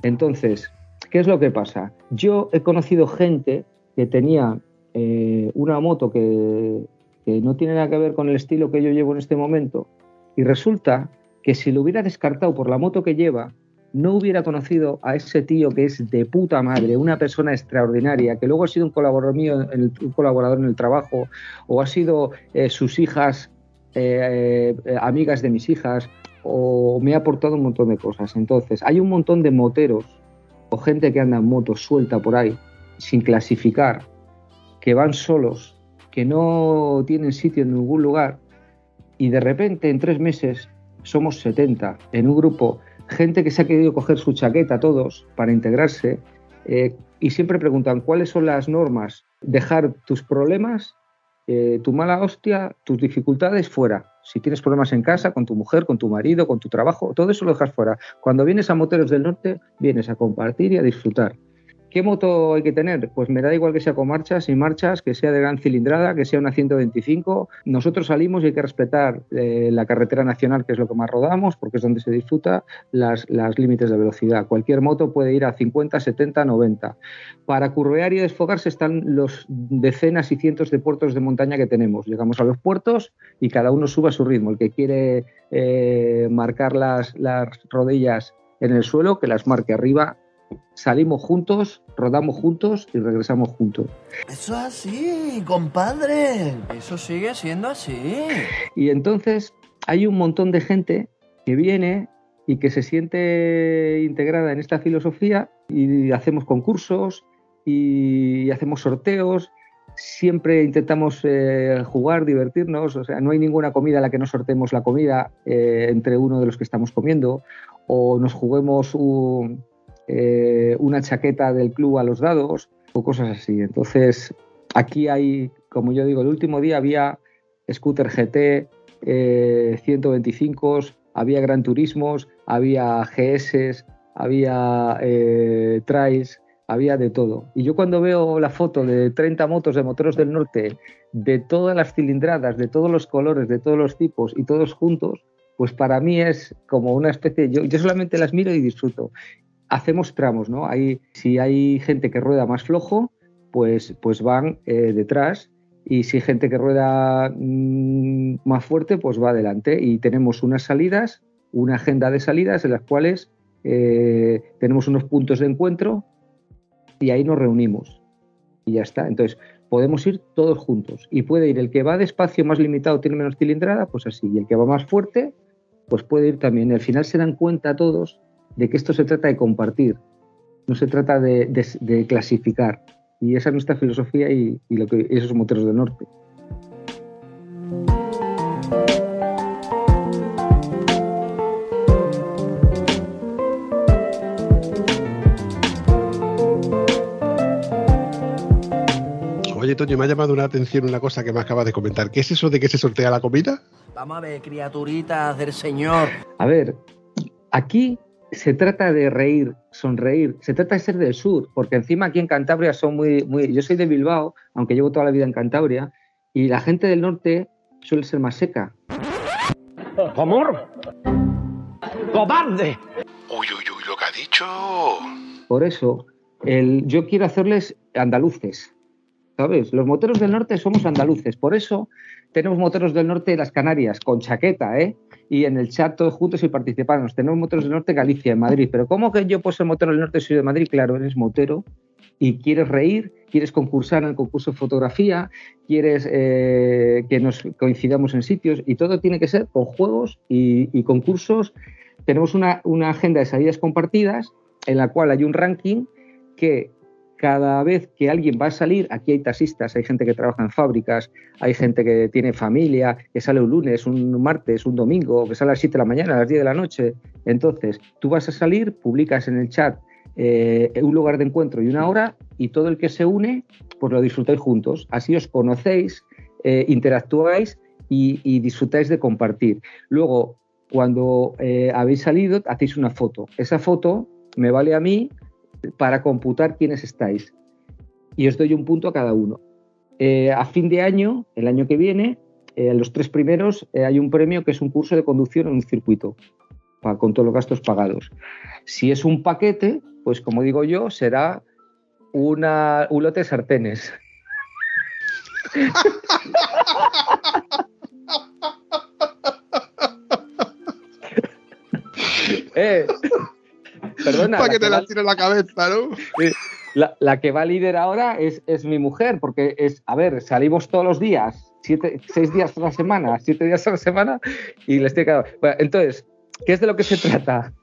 Entonces, ¿qué es lo que pasa? Yo he conocido gente que tenía eh, una moto que, que no tiene nada que ver con el estilo que yo llevo en este momento y resulta que si lo hubiera descartado por la moto que lleva, no hubiera conocido a ese tío que es de puta madre, una persona extraordinaria, que luego ha sido un colaborador mío, un colaborador en el trabajo, o ha sido eh, sus hijas, eh, eh, amigas de mis hijas, o me ha aportado un montón de cosas. Entonces, hay un montón de moteros o gente que anda en moto suelta por ahí, sin clasificar, que van solos, que no tienen sitio en ningún lugar, y de repente en tres meses somos 70 en un grupo gente que se ha querido coger su chaqueta todos para integrarse eh, y siempre preguntan cuáles son las normas. Dejar tus problemas, eh, tu mala hostia, tus dificultades fuera. Si tienes problemas en casa, con tu mujer, con tu marido, con tu trabajo, todo eso lo dejas fuera. Cuando vienes a Moteros del Norte, vienes a compartir y a disfrutar. ¿Qué moto hay que tener? Pues me da igual que sea con marchas, sin marchas, que sea de gran cilindrada, que sea una 125. Nosotros salimos y hay que respetar eh, la carretera nacional, que es lo que más rodamos, porque es donde se disfruta, las, límites de velocidad. Cualquier moto puede ir a 50, 70, 90. Para curvear y desfogarse están los decenas y cientos de puertos de montaña que tenemos. Llegamos a los puertos y cada uno sube a su ritmo. El que quiere eh, marcar las, las rodillas en el suelo, que las marque arriba salimos juntos, rodamos juntos y regresamos juntos. Eso es así, compadre. Eso sigue siendo así. Y entonces hay un montón de gente que viene y que se siente integrada en esta filosofía y hacemos concursos y hacemos sorteos. Siempre intentamos eh, jugar, divertirnos, o sea, no hay ninguna comida a la que no sortemos la comida eh, entre uno de los que estamos comiendo o nos juguemos un, eh, una chaqueta del club a los dados o cosas así. Entonces, aquí hay, como yo digo, el último día había scooter GT, 125, eh, había Gran Turismos, había GS, había eh, había de todo. Y yo cuando veo la foto de 30 motos de moteros del norte, de todas las cilindradas, de todos los colores, de todos los tipos y todos juntos, pues para mí es como una especie, yo, yo solamente las miro y disfruto hacemos tramos, ¿no? Hay, si hay gente que rueda más flojo, pues, pues van eh, detrás y si hay gente que rueda mm, más fuerte, pues va adelante. Y tenemos unas salidas, una agenda de salidas en las cuales eh, tenemos unos puntos de encuentro y ahí nos reunimos. Y ya está. Entonces, podemos ir todos juntos. Y puede ir el que va despacio, más limitado, tiene menos cilindrada, pues así. Y el que va más fuerte, pues puede ir también. Y al final se dan cuenta todos de que esto se trata de compartir, no se trata de, clasificar. Y esa es nuestra filosofía y, esos moteros del norte. Oye, Toño, me ha llamado una atención una cosa que me acabas de comentar. ¿Qué es eso de que se sortea la comida? Vamos a ver, criaturitas del Señor. A ver, aquí se trata de reír, sonreír, se trata de ser del sur, porque encima aquí en Cantabria son muy, muy... Yo soy de Bilbao, aunque llevo toda la vida en Cantabria, y la gente del norte suele ser más seca. ¡Amor! ¡Cobarde! Uy, uy, uy, lo que ha dicho. Por eso, el, yo quiero hacerles andaluces, ¿sabes? Los moteros del norte somos andaluces, por eso tenemos moteros del norte de las Canarias, con chaqueta, ¿eh? Y en el chat todos juntos y participamos. Tenemos moteros del norte Galicia, en Madrid. Pero ¿cómo que yo puedo ser motero del norte soy de Madrid? Claro, eres motero y quieres reír, quieres concursar en el concurso de fotografía, quieres eh, que nos coincidamos en sitios y todo tiene que ser con juegos y, concursos. Tenemos una agenda de salidas compartidas en la cual hay un ranking que cada vez que alguien va a salir, aquí hay taxistas, hay gente que trabaja en fábricas, hay gente que tiene familia, que sale un lunes, un martes, un domingo, que sale a las 7 de la mañana, a las 10 de la noche. Entonces, tú vas a salir, publicas en el chat eh, un lugar de encuentro y una hora, y todo el que se une, pues lo disfrutáis juntos. Así os conocéis, eh, interactuáis y, disfrutáis de compartir. Luego, cuando eh, habéis salido, hacéis una foto. Esa foto me vale a mí para computar quiénes estáis. Y os doy un punto a cada uno. Eh, a fin de año, el año que viene, eh, los tres primeros eh, hay un premio que es un curso de conducción en un circuito, pa- con todos los gastos pagados. Si es un paquete, pues como digo yo, será una, un lote de sartenes. (laughs) eh, perdona. Para la que te la va- tire la cabeza, ¿no? La, la que va líder ahora es, es mi mujer, porque es, a ver, salimos todos los días, siete, seis días a la semana, siete días a la semana, y les tiene que dar- Bueno, entonces, ¿qué es de lo que se trata?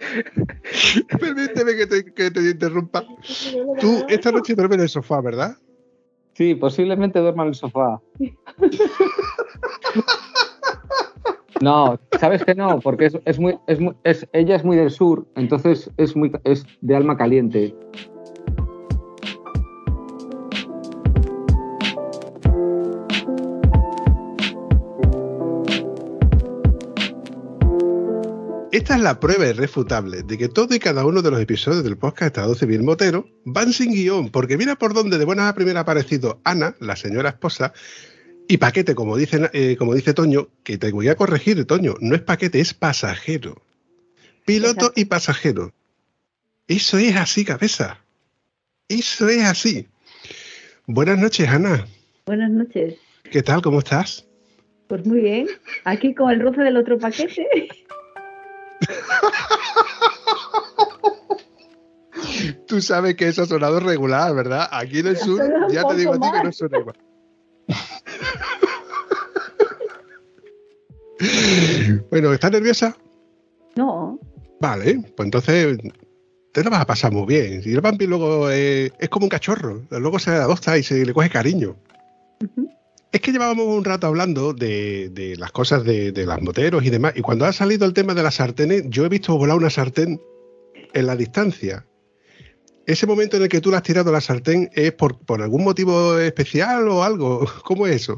(laughs) Permíteme que te, que te interrumpa. Tú esta noche duermes en el sofá, ¿verdad? Sí, posiblemente duerma en el sofá. (laughs) No, sabes que no, porque es, es muy, es ella es muy del sur, entonces es muy, es de alma caliente. Esta es la prueba irrefutable de que todo y cada uno de los episodios del podcast Estado Civil Motero van sin guion, porque mira por dónde de buenas a primeras ha aparecido Ana, la señora esposa, y paquete, como dice, eh, como dice Toño, que te voy a corregir, Toño, no es paquete, es pasajero. Piloto Exacto. y pasajero. Eso es así, cabeza. Eso es así. Buenas noches, Ana. Buenas noches. ¿Qué tal? ¿Cómo estás? Pues muy bien. Aquí con el roce del otro paquete. (laughs) Tú sabes que eso ha sonado regular, ¿verdad? Aquí en el sur ya te digo a ti que no suena igual. Bueno, ¿estás nerviosa? No, Vale, pues entonces te lo vas a pasar muy bien. Y el vampi luego eh, es como un cachorro, luego se adopta y se le coge cariño. Es que llevábamos un rato hablando de, de las cosas de, de las moteros y demás, y cuando ha salido el tema de las sartenes, yo he visto volar una sartén en la distancia. Ese momento en el que tú le has tirado la sartén es por, por algún motivo especial o algo. (laughs) ¿Cómo es eso?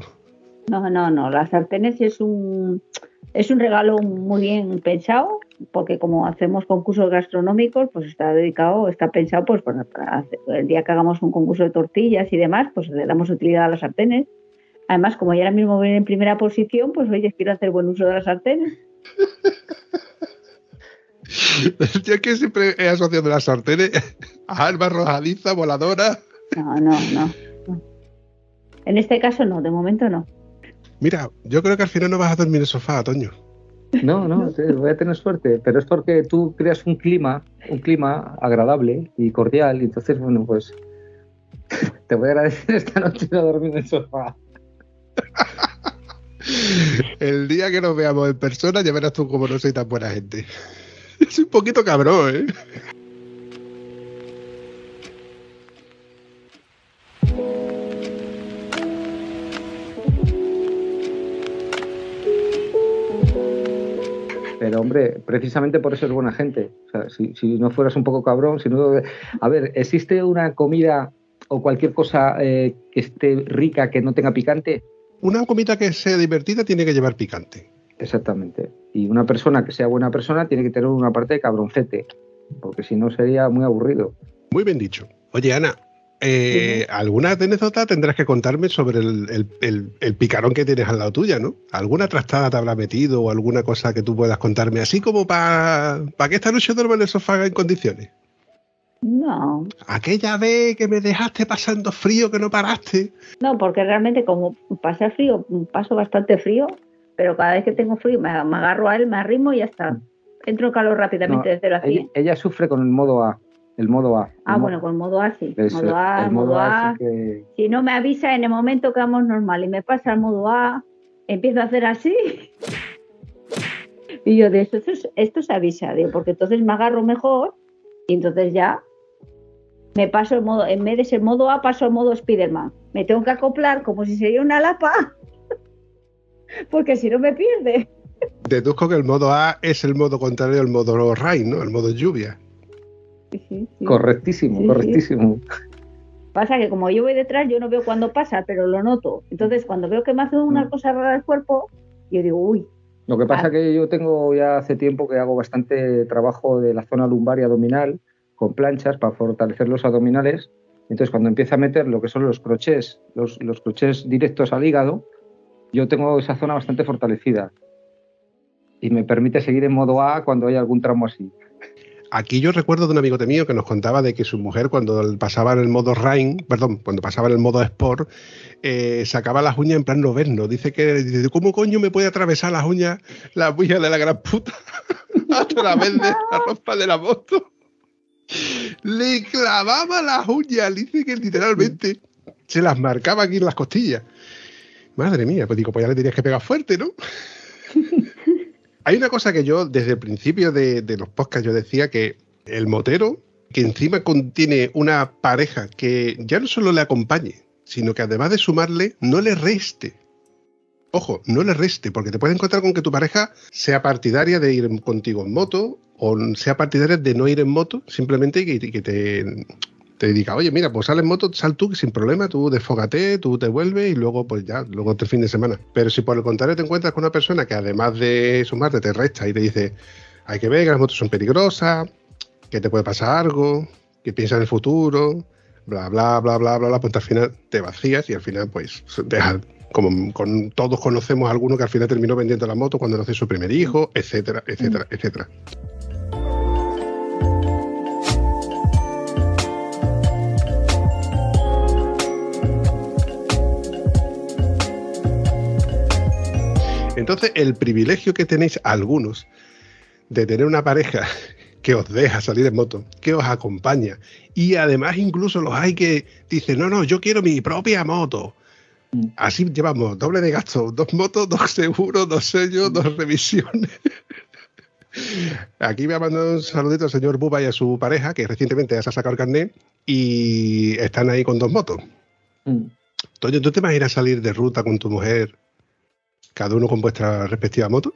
no, no, no. Las sartenes es un, es un regalo muy bien pensado, porque como hacemos concursos gastronómicos, pues está dedicado, está pensado, pues para, el día que hagamos un concurso de tortillas y demás, pues le damos utilidad a las sartenes. Además, como ya ahora mismo ven en primera posición, pues oye, quiero hacer buen uso de las sartenes. (laughs) (laughs) Yo es que siempre he asociado las sartenes a arma arrojadiza, voladora. No, no, no. En este caso no, de momento no. Mira, yo creo que al final no vas a dormir en el sofá, Toño. No, no, (laughs) voy a tener suerte, pero es porque tú creas un clima, un clima agradable y cordial, y entonces, bueno, pues (laughs) te voy a agradecer esta noche no dormir en el sofá. El día que nos veamos en persona ya verás tú cómo no soy tan buena gente. (laughs) Es un poquito cabrón, ¿eh? Pero hombre, precisamente por eso es buena gente. O sea, si, si no fueras un poco cabrón, si no... A ver, existe una comida o cualquier cosa eh, que esté rica, que no tenga picante. Una comida que sea divertida tiene que llevar picante. Exactamente. Y una persona que sea buena persona tiene que tener una parte de cabroncete, porque si no sería muy aburrido. Muy bien dicho. Oye, Ana, eh, ¿alguna anécdota tendrás que contarme sobre el, el, picarón que tienes al lado tuya, ¿no? ¿Alguna trastada te habrá metido o alguna cosa que tú puedas contarme así como para que esta noche duerma en el sofá en condiciones? No. Aquella vez que me dejaste pasando frío que no paraste. No, porque realmente como pasa frío, paso bastante frío, pero cada vez que tengo frío me, agarro a él, me arrimo y ya está. Entro en calor rápidamente desde la ella, ella, sufre con el modo A. El modo A. Ah, bueno, con el modo A sí. modo A, el modo A. Si no me avisa en el momento que vamos normal y me pasa el modo A, empiezo a hacer así. (laughs) y yo de esto, esto, se avisa, porque entonces me agarro mejor y entonces ya me paso el modo, en vez de ser modo A, paso al modo Spiderman. Me tengo que acoplar como si sería una lapa porque si no me pierde. Deduzco que el modo A es el modo contrario al modo rain, ¿no? El modo lluvia. correctísimo, correctísimo. Pasa que como yo voy detrás, yo no veo cuándo pasa, pero lo noto. Entonces, cuando veo que me hace una mm. cosa rara el cuerpo, yo digo, uy. Lo que pasa es ah. que yo tengo ya hace tiempo que hago bastante trabajo de la zona lumbar y abdominal con planchas para fortalecer los abdominales. Entonces, cuando empieza a meter lo que son los crochés, los, los crochés directos al hígado, yo tengo esa zona bastante fortalecida y me permite seguir en modo A cuando hay algún tramo así. Aquí yo recuerdo de un amigo mío que nos contaba de que su mujer cuando pasaba en el modo Rain, perdón, cuando pasaba en el modo Sport, eh, sacaba las uñas en plan noverno. Dice que, dice, ¿cómo coño me puede atravesar las uñas, las uñas de la gran puta (laughs) a través de la ropa de la moto? Le clavaba las uñas, dice que literalmente se las marcaba aquí en las costillas. Madre mía, pues digo, pues ya le tenías que pegar fuerte, ¿no? (laughs) Hay una cosa que yo, desde el principio de, los podcasts, yo decía que el motero, que encima contiene una pareja que ya no solo le acompañe, sino que además de sumarle, no le reste. Ojo, no le reste, porque te puedes encontrar con que tu pareja sea partidaria de ir contigo en moto o sea partidaria de no ir en moto, simplemente que, que te, te dedica, oye, mira, pues sales en moto, sal tú sin problema, tú desfógate, tú te vuelves y luego, pues ya, luego te fin de semana. Pero si por el contrario te encuentras con una persona que además de sumarte te resta y te dice, hay que ver que las motos son peligrosas, que te puede pasar algo, que piensa en el futuro, bla, bla, bla, bla, bla, bla, pues al final te vacías y al final, pues, como con, todos conocemos a alguno que al final terminó vendiendo la moto cuando nació su primer hijo, etcétera, etcétera, etcétera. Entonces, el privilegio que tenéis algunos de tener una pareja (laughs) que os deja salir en moto, que os acompaña, y además incluso los hay que dicen, no, no, yo quiero mi propia moto. Así llevamos doble de gasto, dos motos, dos seguros, dos sellos, dos revisiones. (laughs) Aquí me ha mandado un saludito al señor Buba y a su pareja, que recientemente ya se ha sacado el carnet, y están ahí con dos motos. Mm. Toño, ¿tú te vas a ir a salir de ruta con tu mujer cada uno con vuestra respectiva moto?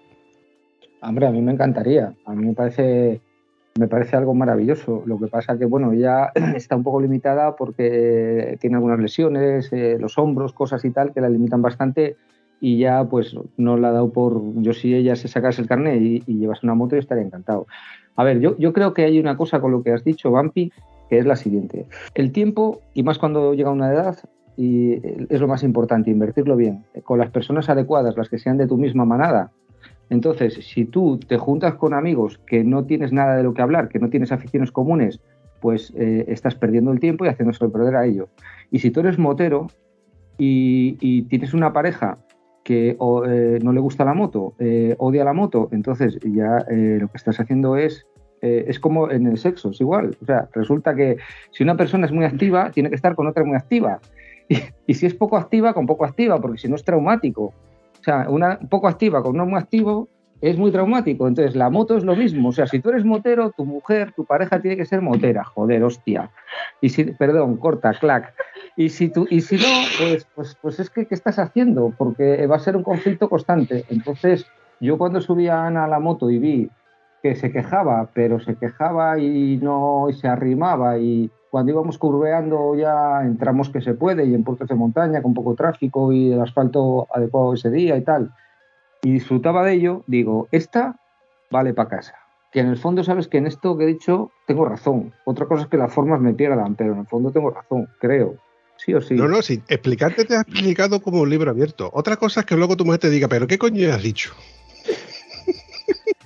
Hombre, a mí me encantaría. A mí me parece, me parece algo maravilloso. Lo que pasa que, bueno, ella (clears throat) está un poco limitada porque tiene algunas lesiones, eh, los hombros, cosas y tal, que la limitan bastante y ya pues no la ha dado por... Yo si ella se sacase el carnet y, y llevas una moto, yo estaría encantado. A ver, yo, yo creo que hay una cosa con lo que has dicho, Vampi, que es la siguiente. El tiempo, y más cuando llega una edad, y es lo más importante, invertirlo bien, con las personas adecuadas, las que sean de tu misma manada. Entonces, si tú te juntas con amigos que no tienes nada de lo que hablar, que no tienes aficiones comunes, pues eh, estás perdiendo el tiempo y haciéndose perder a ellos. Y si tú eres motero y, tienes una pareja que eh, no le gusta la moto, eh, odia la moto, entonces ya lo que estás haciendo es es como en el sexo, es igual. O sea, resulta que si una persona es muy activa, tiene que estar con otra muy activa. Y, si es poco activa, con poco activa, porque si no es traumático. O sea, una poco activa con uno muy activo es muy traumático. Entonces, la moto es lo mismo. O sea, si tú eres motero, tu mujer, tu pareja tiene que ser motera. Joder, hostia. Y si, perdón, corta, clac. Y si, tú, y si no, pues, pues, pues es que, ¿qué estás haciendo? Porque va a ser un conflicto constante. Entonces, yo cuando subí a Ana a la moto y vi que se quejaba, pero se quejaba y no y se arrimaba y cuando íbamos curveando ya entramos que se puede y en puertos de montaña con poco tráfico y el asfalto adecuado ese día y tal, y disfrutaba de ello, digo, esta vale para casa. Que en el fondo sabes que en esto que he dicho tengo razón. Otra cosa es que las formas me pierdan, pero en el fondo tengo razón, creo. Sí o sí. No, no, sí. Explicarte te has explicado como un libro abierto. Otra cosa es que luego tu mujer te diga, pero ¿qué coño has dicho?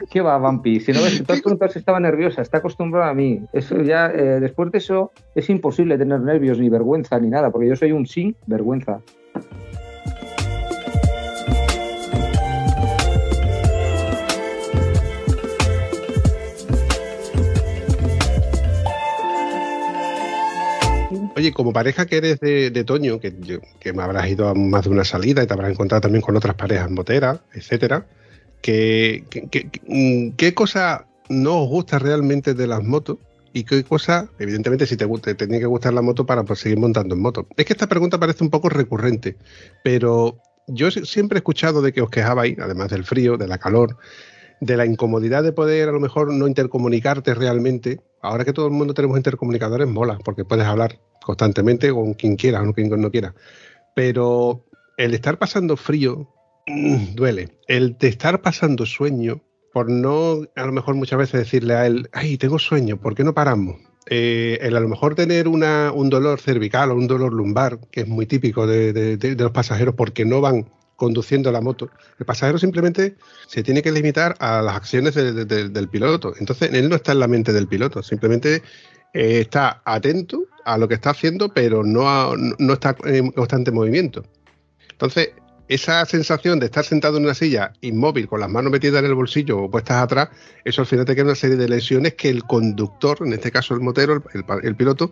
¿Qué va, Vampi? Si no ves, te has preguntado si estaba nerviosa, está acostumbrada a mí. Eso ya, eh, después de eso, es imposible tener nervios, ni vergüenza, ni nada, porque yo soy un sin vergüenza. Oye, como pareja que eres de, de Toño, que, que, me habrás ido a más de una salida y te habrás encontrado también con otras parejas moteras, etcétera, ¿qué, qué, mm, qué cosa no os gusta realmente de las motos? ¿Y qué cosa, evidentemente, si te, te tiene que gustar la moto para pues, seguir montando en moto? Es que esta pregunta parece un poco recurrente, pero yo siempre he escuchado de que os quejabais, además del frío, de la calor, de la incomodidad de poder a lo mejor no intercomunicarte realmente. Ahora que todo el mundo tenemos intercomunicadores, mola, porque puedes hablar constantemente con quien quiera o con quien no quiera. Pero el estar pasando frío duele. El de estar pasando sueño, por no a lo mejor muchas veces decirle a él, ay, tengo sueño, ¿por qué no paramos? Eh, el a lo mejor tener una, un dolor cervical o un dolor lumbar, que es muy típico de, los pasajeros porque no van conduciendo la moto. El pasajero simplemente se tiene que limitar a las acciones de, de, del piloto. Entonces, él no está en la mente del piloto, simplemente eh, está atento a lo que está haciendo, pero no, no está en constante movimiento. Entonces, esa sensación de estar sentado en una silla inmóvil, con las manos metidas en el bolsillo o puestas atrás, eso al final te queda una serie de lesiones que el conductor, en este caso el motero, el, piloto,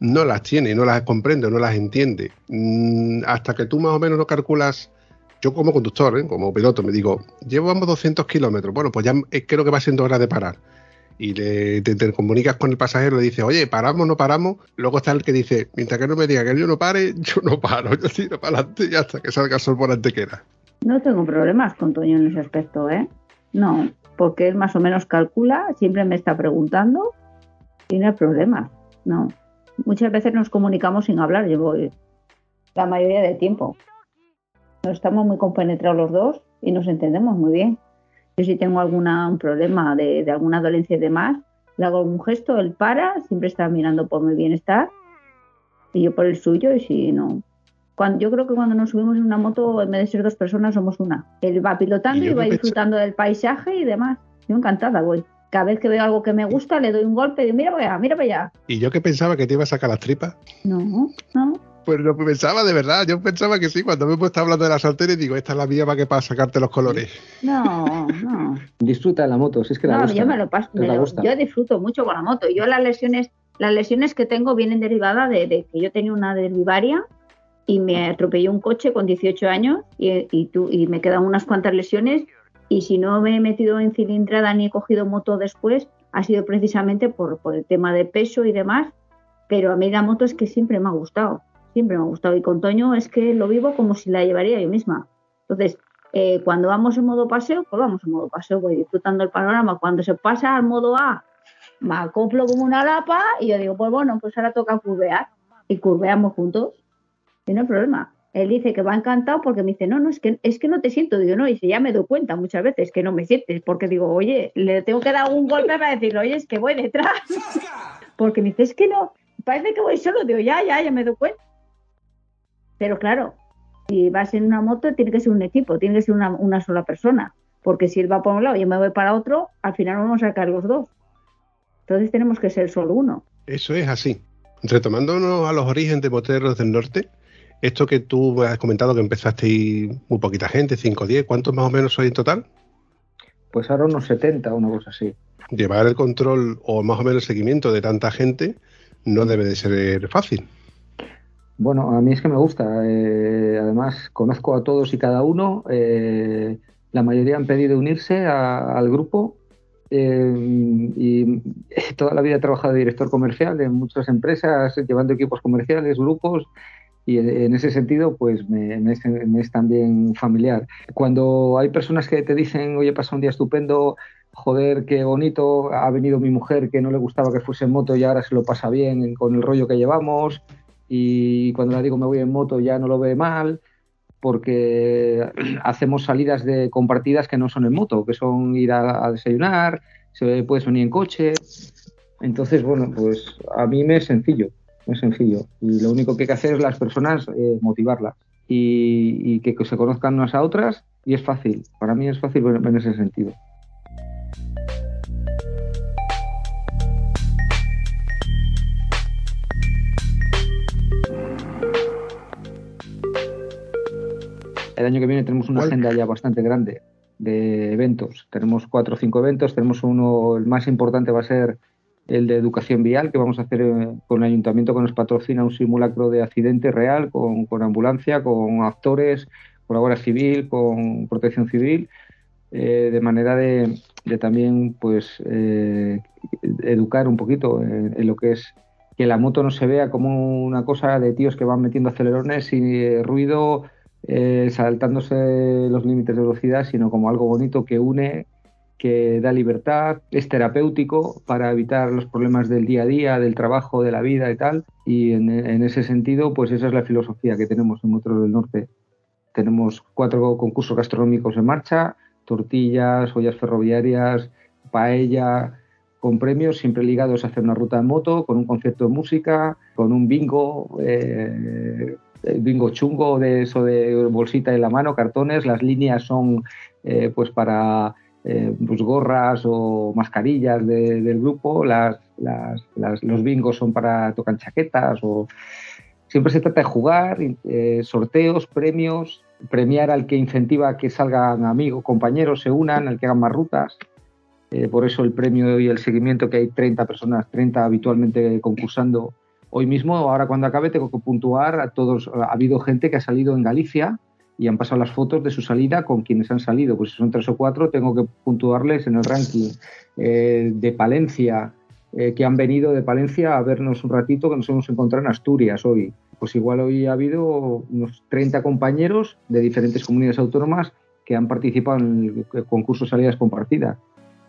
no las tiene, no las comprende, no las entiende. Mm, hasta que tú más o menos no calculas yo como conductor, ¿eh? como piloto, me digo, llevamos 200 kilómetros, bueno, pues ya creo que va siendo hora de parar. Y le, te, comunicas con el pasajero, le dices, oye, paramos, no paramos. Luego está el que dice, mientras que no me diga que yo no pare, yo no paro, yo tiro para adelante y hasta que salga el sol por antequera. No tengo problemas con Toño en ese aspecto, ¿eh? No, porque él más o menos calcula, siempre me está preguntando y no hay problema, no. Muchas veces nos comunicamos sin hablar, llevo la mayoría del tiempo estamos muy compenetrados los dos y nos entendemos muy bien. Yo si tengo alguna, un problema de, de, alguna dolencia y demás, le hago un gesto, él para, siempre está mirando por mi bienestar y yo por el suyo y si no. Cuando, yo creo que cuando nos subimos en una moto, en vez de ser dos personas, somos una. Él va pilotando y, y va disfrutando del paisaje y demás. Yo encantada voy. Cada vez que veo algo que me gusta, le doy un golpe y digo, mira para allá, mira para allá. ¿Y yo que pensaba que te iba a sacar las tripas? No, no. Pues lo pensaba de verdad, yo pensaba que sí, cuando me he puesto hablando de la sartén digo, esta es la mía para que para sacarte los colores. No, no. Disfruta de la moto, si es que la no, gusta. yo me lo paso, me lo, yo disfruto mucho con la moto. Yo las lesiones, las lesiones que tengo vienen derivadas de, de que yo tenía una derbivaria y me atropelló un coche con 18 años y, y, tú, y me quedan unas cuantas lesiones y si no me he metido en cilindrada ni he cogido moto después, ha sido precisamente por, por el tema de peso y demás, pero a mí la moto es que siempre me ha gustado siempre me ha gustado. Y con Toño es que lo vivo como si la llevaría yo misma. Entonces, eh, cuando vamos en modo paseo, pues vamos en modo paseo, voy disfrutando el panorama. Cuando se pasa al modo A, me acoplo como una lapa y yo digo, pues bueno, pues ahora toca curvear. Y curveamos juntos. Y no hay problema. Él dice que va encantado porque me dice, no, no, es que, es que no te siento. Digo, no, y si ya me doy cuenta muchas veces que no me sientes, porque digo, oye, le tengo que dar un golpe para decirle, oye, es que voy detrás. (laughs) porque me dice, es que no, parece que voy solo. Digo, ya, ya, ya me doy cuenta. Pero claro, si vas en una moto, tiene que ser un equipo, tiene que ser una, una, sola persona. Porque si él va por un lado y yo me voy para otro, al final vamos a sacar los dos. Entonces tenemos que ser solo uno. Eso es así. Retomándonos a los orígenes de Moteros del Norte, esto que tú has comentado que empezaste muy poquita gente, 5 o 10, ¿cuántos más o menos sois en total? Pues ahora unos 70, una cosa así. Llevar el control o más o menos el seguimiento de tanta gente no debe de ser fácil. Bueno, a mí es que me gusta. Eh, además, conozco a todos y cada uno. Eh, la mayoría han pedido unirse a, al grupo. Eh, y (laughs) toda la vida he trabajado de director comercial en muchas empresas, llevando equipos comerciales, grupos. Y en ese sentido, pues me, me, es, me es también familiar. Cuando hay personas que te dicen, oye, pasa un día estupendo, joder, qué bonito, ha venido mi mujer que no le gustaba que fuese en moto y ahora se lo pasa bien con el rollo que llevamos y cuando le digo me voy en moto ya no lo ve mal porque (clears throat) hacemos salidas de compartidas que no son en moto, que son ir a, desayunar, se puede venir en coche. Entonces, bueno, pues a mí me es sencillo, es sencillo. Y lo único que hay que hacer es las personas eh, motivarlas y, que, se conozcan unas a otras y es fácil. Para mí es fácil en ese sentido. El año que viene tenemos una agenda ya bastante grande de eventos. Tenemos cuatro o cinco eventos. Tenemos uno, el más importante va a ser el de educación vial, que vamos a hacer eh, con el ayuntamiento que nos patrocina un simulacro de accidente real con, ambulancia, con actores, con la Guardia Civil, con Protección Civil, eh, de manera de, también pues eh, educar un poquito en, lo que es que la moto no se vea como una cosa de tíos que van metiendo acelerones y ruido eh, saltándose los límites de velocidad, sino como algo bonito que une, que da libertad, es terapéutico para evitar los problemas del día a día, del trabajo, de la vida y tal. Y en, ese sentido, pues esa es la filosofía que tenemos en Moteros del Norte. Tenemos cuatro concursos gastronómicos en marcha, tortillas, ollas ferroviarias, paella, con premios siempre ligados a hacer una ruta de moto, con un concierto de música, con un bingo, eh, bingo chungo de eso de bolsita en la mano, cartones, las líneas son eh, pues para eh, pues gorras o mascarillas del grupo, las, los bingos son para tocar chaquetas o siempre se trata de jugar, eh, sorteos, premios, premiar al que incentiva que salgan amigos, compañeros, se unan, al que hagan más rutas. por eso el premio y el seguimiento que hay 30 personas, 30 habitualmente concursando Hoy mismo, ahora cuando acabe, tengo que puntuar a todos. Ha habido gente que ha salido en Galicia y han pasado las fotos de su salida con quienes han salido. Pues si son tres o cuatro, tengo que puntuarles en el ranking. Eh, de Palencia, eh, que han venido de Palencia a vernos un ratito, que nos hemos encontrado en Asturias hoy. Pues igual hoy ha habido unos 30 compañeros de diferentes comunidades autónomas que han participado en el concurso Salidas Compartidas.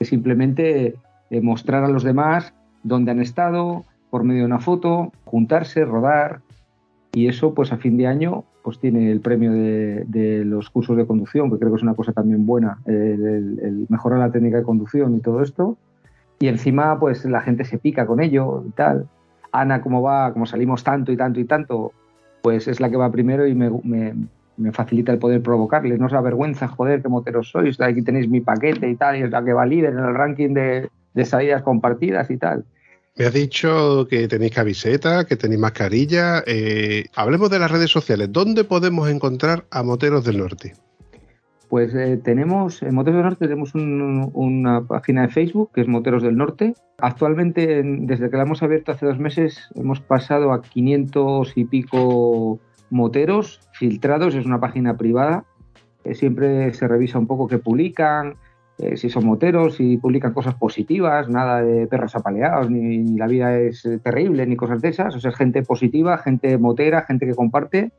Es simplemente eh, mostrar a los demás dónde han estado, por medio de una foto, juntarse, rodar y eso pues a fin de año pues tiene el premio de, los cursos de conducción, que creo que es una cosa también buena, el, mejorar la técnica de conducción y todo esto. Y encima pues la gente se pica con ello y tal. Ana, como va, como salimos tanto y tanto y tanto, pues es la que va primero y me, facilita el poder provocarles. No os da vergüenza, joder, qué moteros sois, aquí tenéis mi paquete y tal, y es la que va líder en el ranking de salidas compartidas y tal. Me has dicho que tenéis camiseta, que tenéis mascarilla. Eh, hablemos de las redes sociales. ¿Dónde podemos encontrar a Moteros del Norte? Pues eh, tenemos, en Moteros del Norte tenemos una página de Facebook que es Moteros del Norte. Actualmente, desde que la hemos abierto hace dos meses, hemos pasado a 500 y pico moteros filtrados. Es una página privada. Eh, siempre se revisa un poco qué publican, eh, si son moteros, si publican cosas positivas, nada de perros apaleados, ni, la vida es eh, terrible, ni cosas de esas. O sea, es gente positiva, gente motera, gente que comparte.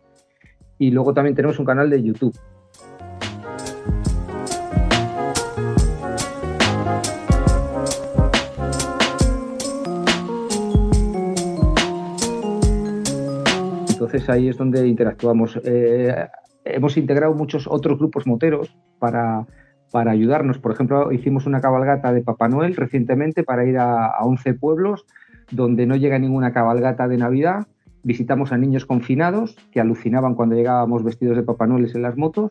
Y luego también tenemos un canal de YouTube. Entonces ahí es donde interactuamos. Eh, hemos integrado muchos otros grupos moteros para para ayudarnos. Por ejemplo, hicimos una cabalgata de Papá Noel recientemente para ir a, 11 pueblos donde no llega ninguna cabalgata de Navidad. Visitamos a niños confinados que alucinaban cuando llegábamos vestidos de Papá Noel en las motos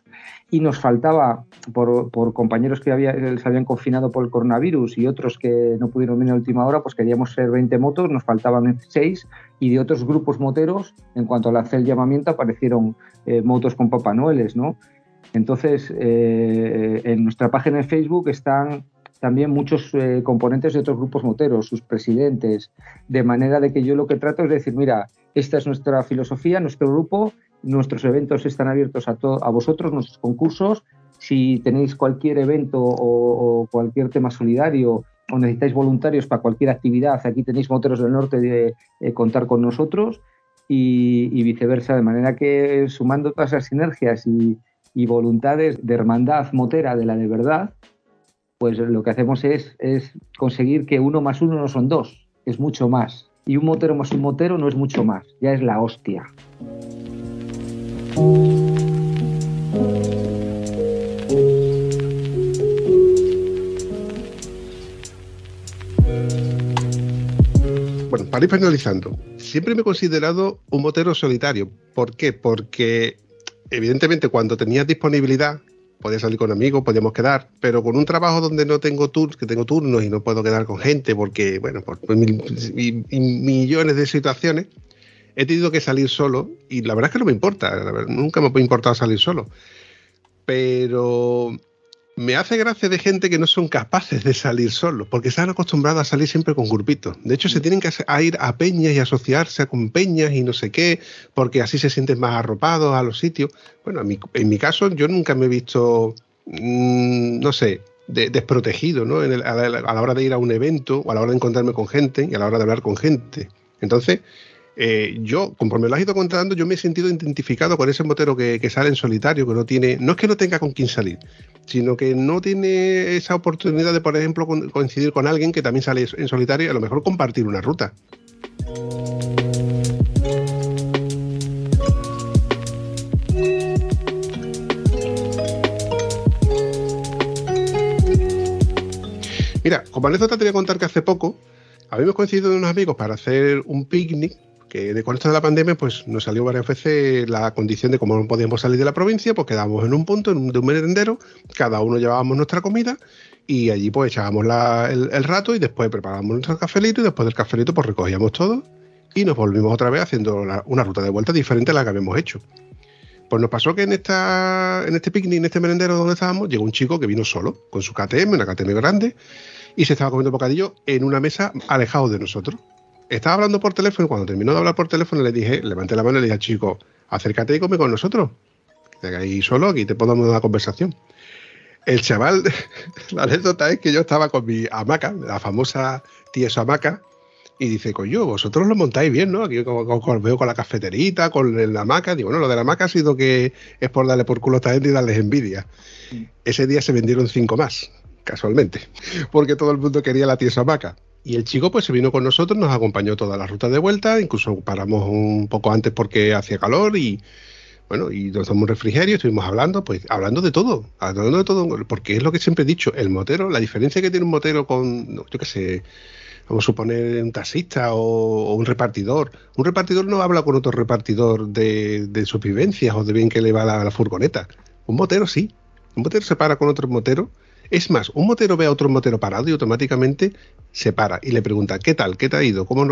y nos faltaba, por, compañeros que había, se habían confinado por el coronavirus y otros que no pudieron venir a última hora, pues queríamos ser 20 motos, nos faltaban 6 y de otros grupos moteros, en cuanto al hacer el llamamiento, aparecieron eh, motos con Papá Noeles, ¿no? Entonces, eh, en nuestra página de Facebook están también muchos eh, componentes de otros grupos moteros, sus presidentes, de manera de que yo lo que trato es decir, mira, esta es nuestra filosofía, nuestro grupo, nuestros eventos están abiertos a, a vosotros, nuestros concursos. Si tenéis cualquier evento o, cualquier tema solidario o necesitáis voluntarios para cualquier actividad, aquí tenéis Moteros del Norte de contar con nosotros y, y, viceversa, de manera que sumando todas esas sinergias y, y voluntades de hermandad motera de la de verdad, pues lo que hacemos es, es conseguir que uno más uno no son dos, es mucho más. Y un motero más un motero no es mucho más, ya es la hostia. Bueno, para ir finalizando, siempre me he considerado un motero solitario. ¿Por qué? Porque evidentemente cuando tenías disponibilidad podía salir con amigos, podíamos quedar, pero con un trabajo donde no tengo turnos, que tengo turnos y no puedo quedar con gente porque, bueno, por, millones de situaciones, he tenido que salir solo y la verdad es que no me importa, nunca me ha importado salir solo. Pero me hace gracia de gente que no son capaces de salir solos, porque están acostumbrados a salir siempre con grupitos. De hecho, se tienen que ir a peñas y asociarse con peñas y no sé qué, porque así se sienten más arropados a los sitios. Bueno, en mi, caso, yo nunca me he visto, mm, no sé, desprotegido, ¿no? a, la, hora de ir a un evento, o a la hora de encontrarme con gente, y a la hora de hablar con gente. Entonces, eh, yo, conforme lo has ido contando, yo me he sentido identificado con ese motero que, sale en solitario, que no tiene, no es que no tenga con quién salir, sino que no tiene esa oportunidad de, por ejemplo, coincidir con alguien que también sale en solitario y a lo mejor compartir una ruta. Mira, como anécdota te voy a contar que hace poco habíamos coincidido unos amigos para hacer un picnic que con esto de la pandemia pues nos salió varias veces la condición de cómo no podíamos salir de la provincia, pues quedábamos en un punto, en un, de un merendero, cada uno llevábamos nuestra comida y allí pues echábamos el, rato y después preparábamos nuestro cafelito y después del cafelito pues recogíamos todo y nos volvimos otra vez haciendo una ruta de vuelta diferente a la que habíamos hecho. Pues nos pasó que en, esta, en este picnic, en este merendero donde estábamos, llegó un chico que vino solo, con su KTM, una KTM grande, y se estaba comiendo bocadillo en una mesa alejado de nosotros estaba hablando por teléfono y cuando terminó de hablar por teléfono le dije, levanté la mano y le dije al chico, acércate y come con nosotros. Que ahí solo, aquí te podemos dar una conversación. El chaval, (laughs) la anécdota es que yo estaba con mi hamaca, la famosa tieso hamaca, y dice, coño, vosotros lo montáis bien, ¿no? Aquí os veo con la cafeterita, con la hamaca. Digo, bueno, lo de la hamaca ha sido que es por darle por culo a esta gente y darles envidia. Ese día se vendieron cinco más, casualmente, (laughs) porque todo el mundo quería la tieso hamaca. Y el chico pues se vino con nosotros, nos acompañó toda la ruta de vuelta, incluso paramos un poco antes porque hacía calor y bueno, y nos tomamos un refrigerio, estuvimos hablando, pues hablando de todo, hablando de todo, porque es lo que siempre he dicho, el motero, la diferencia que tiene un motero con, yo qué sé, vamos a suponer un taxista o, un repartidor. Un repartidor no habla con otro repartidor de, de sus vivencias o de bien que le va la, la furgoneta. Un motero sí. Un motero se para con otro motero es más, un motero ve a otro motero parado y automáticamente se para y le pregunta, ¿qué tal? ¿Qué te ha ido? ¿Cómo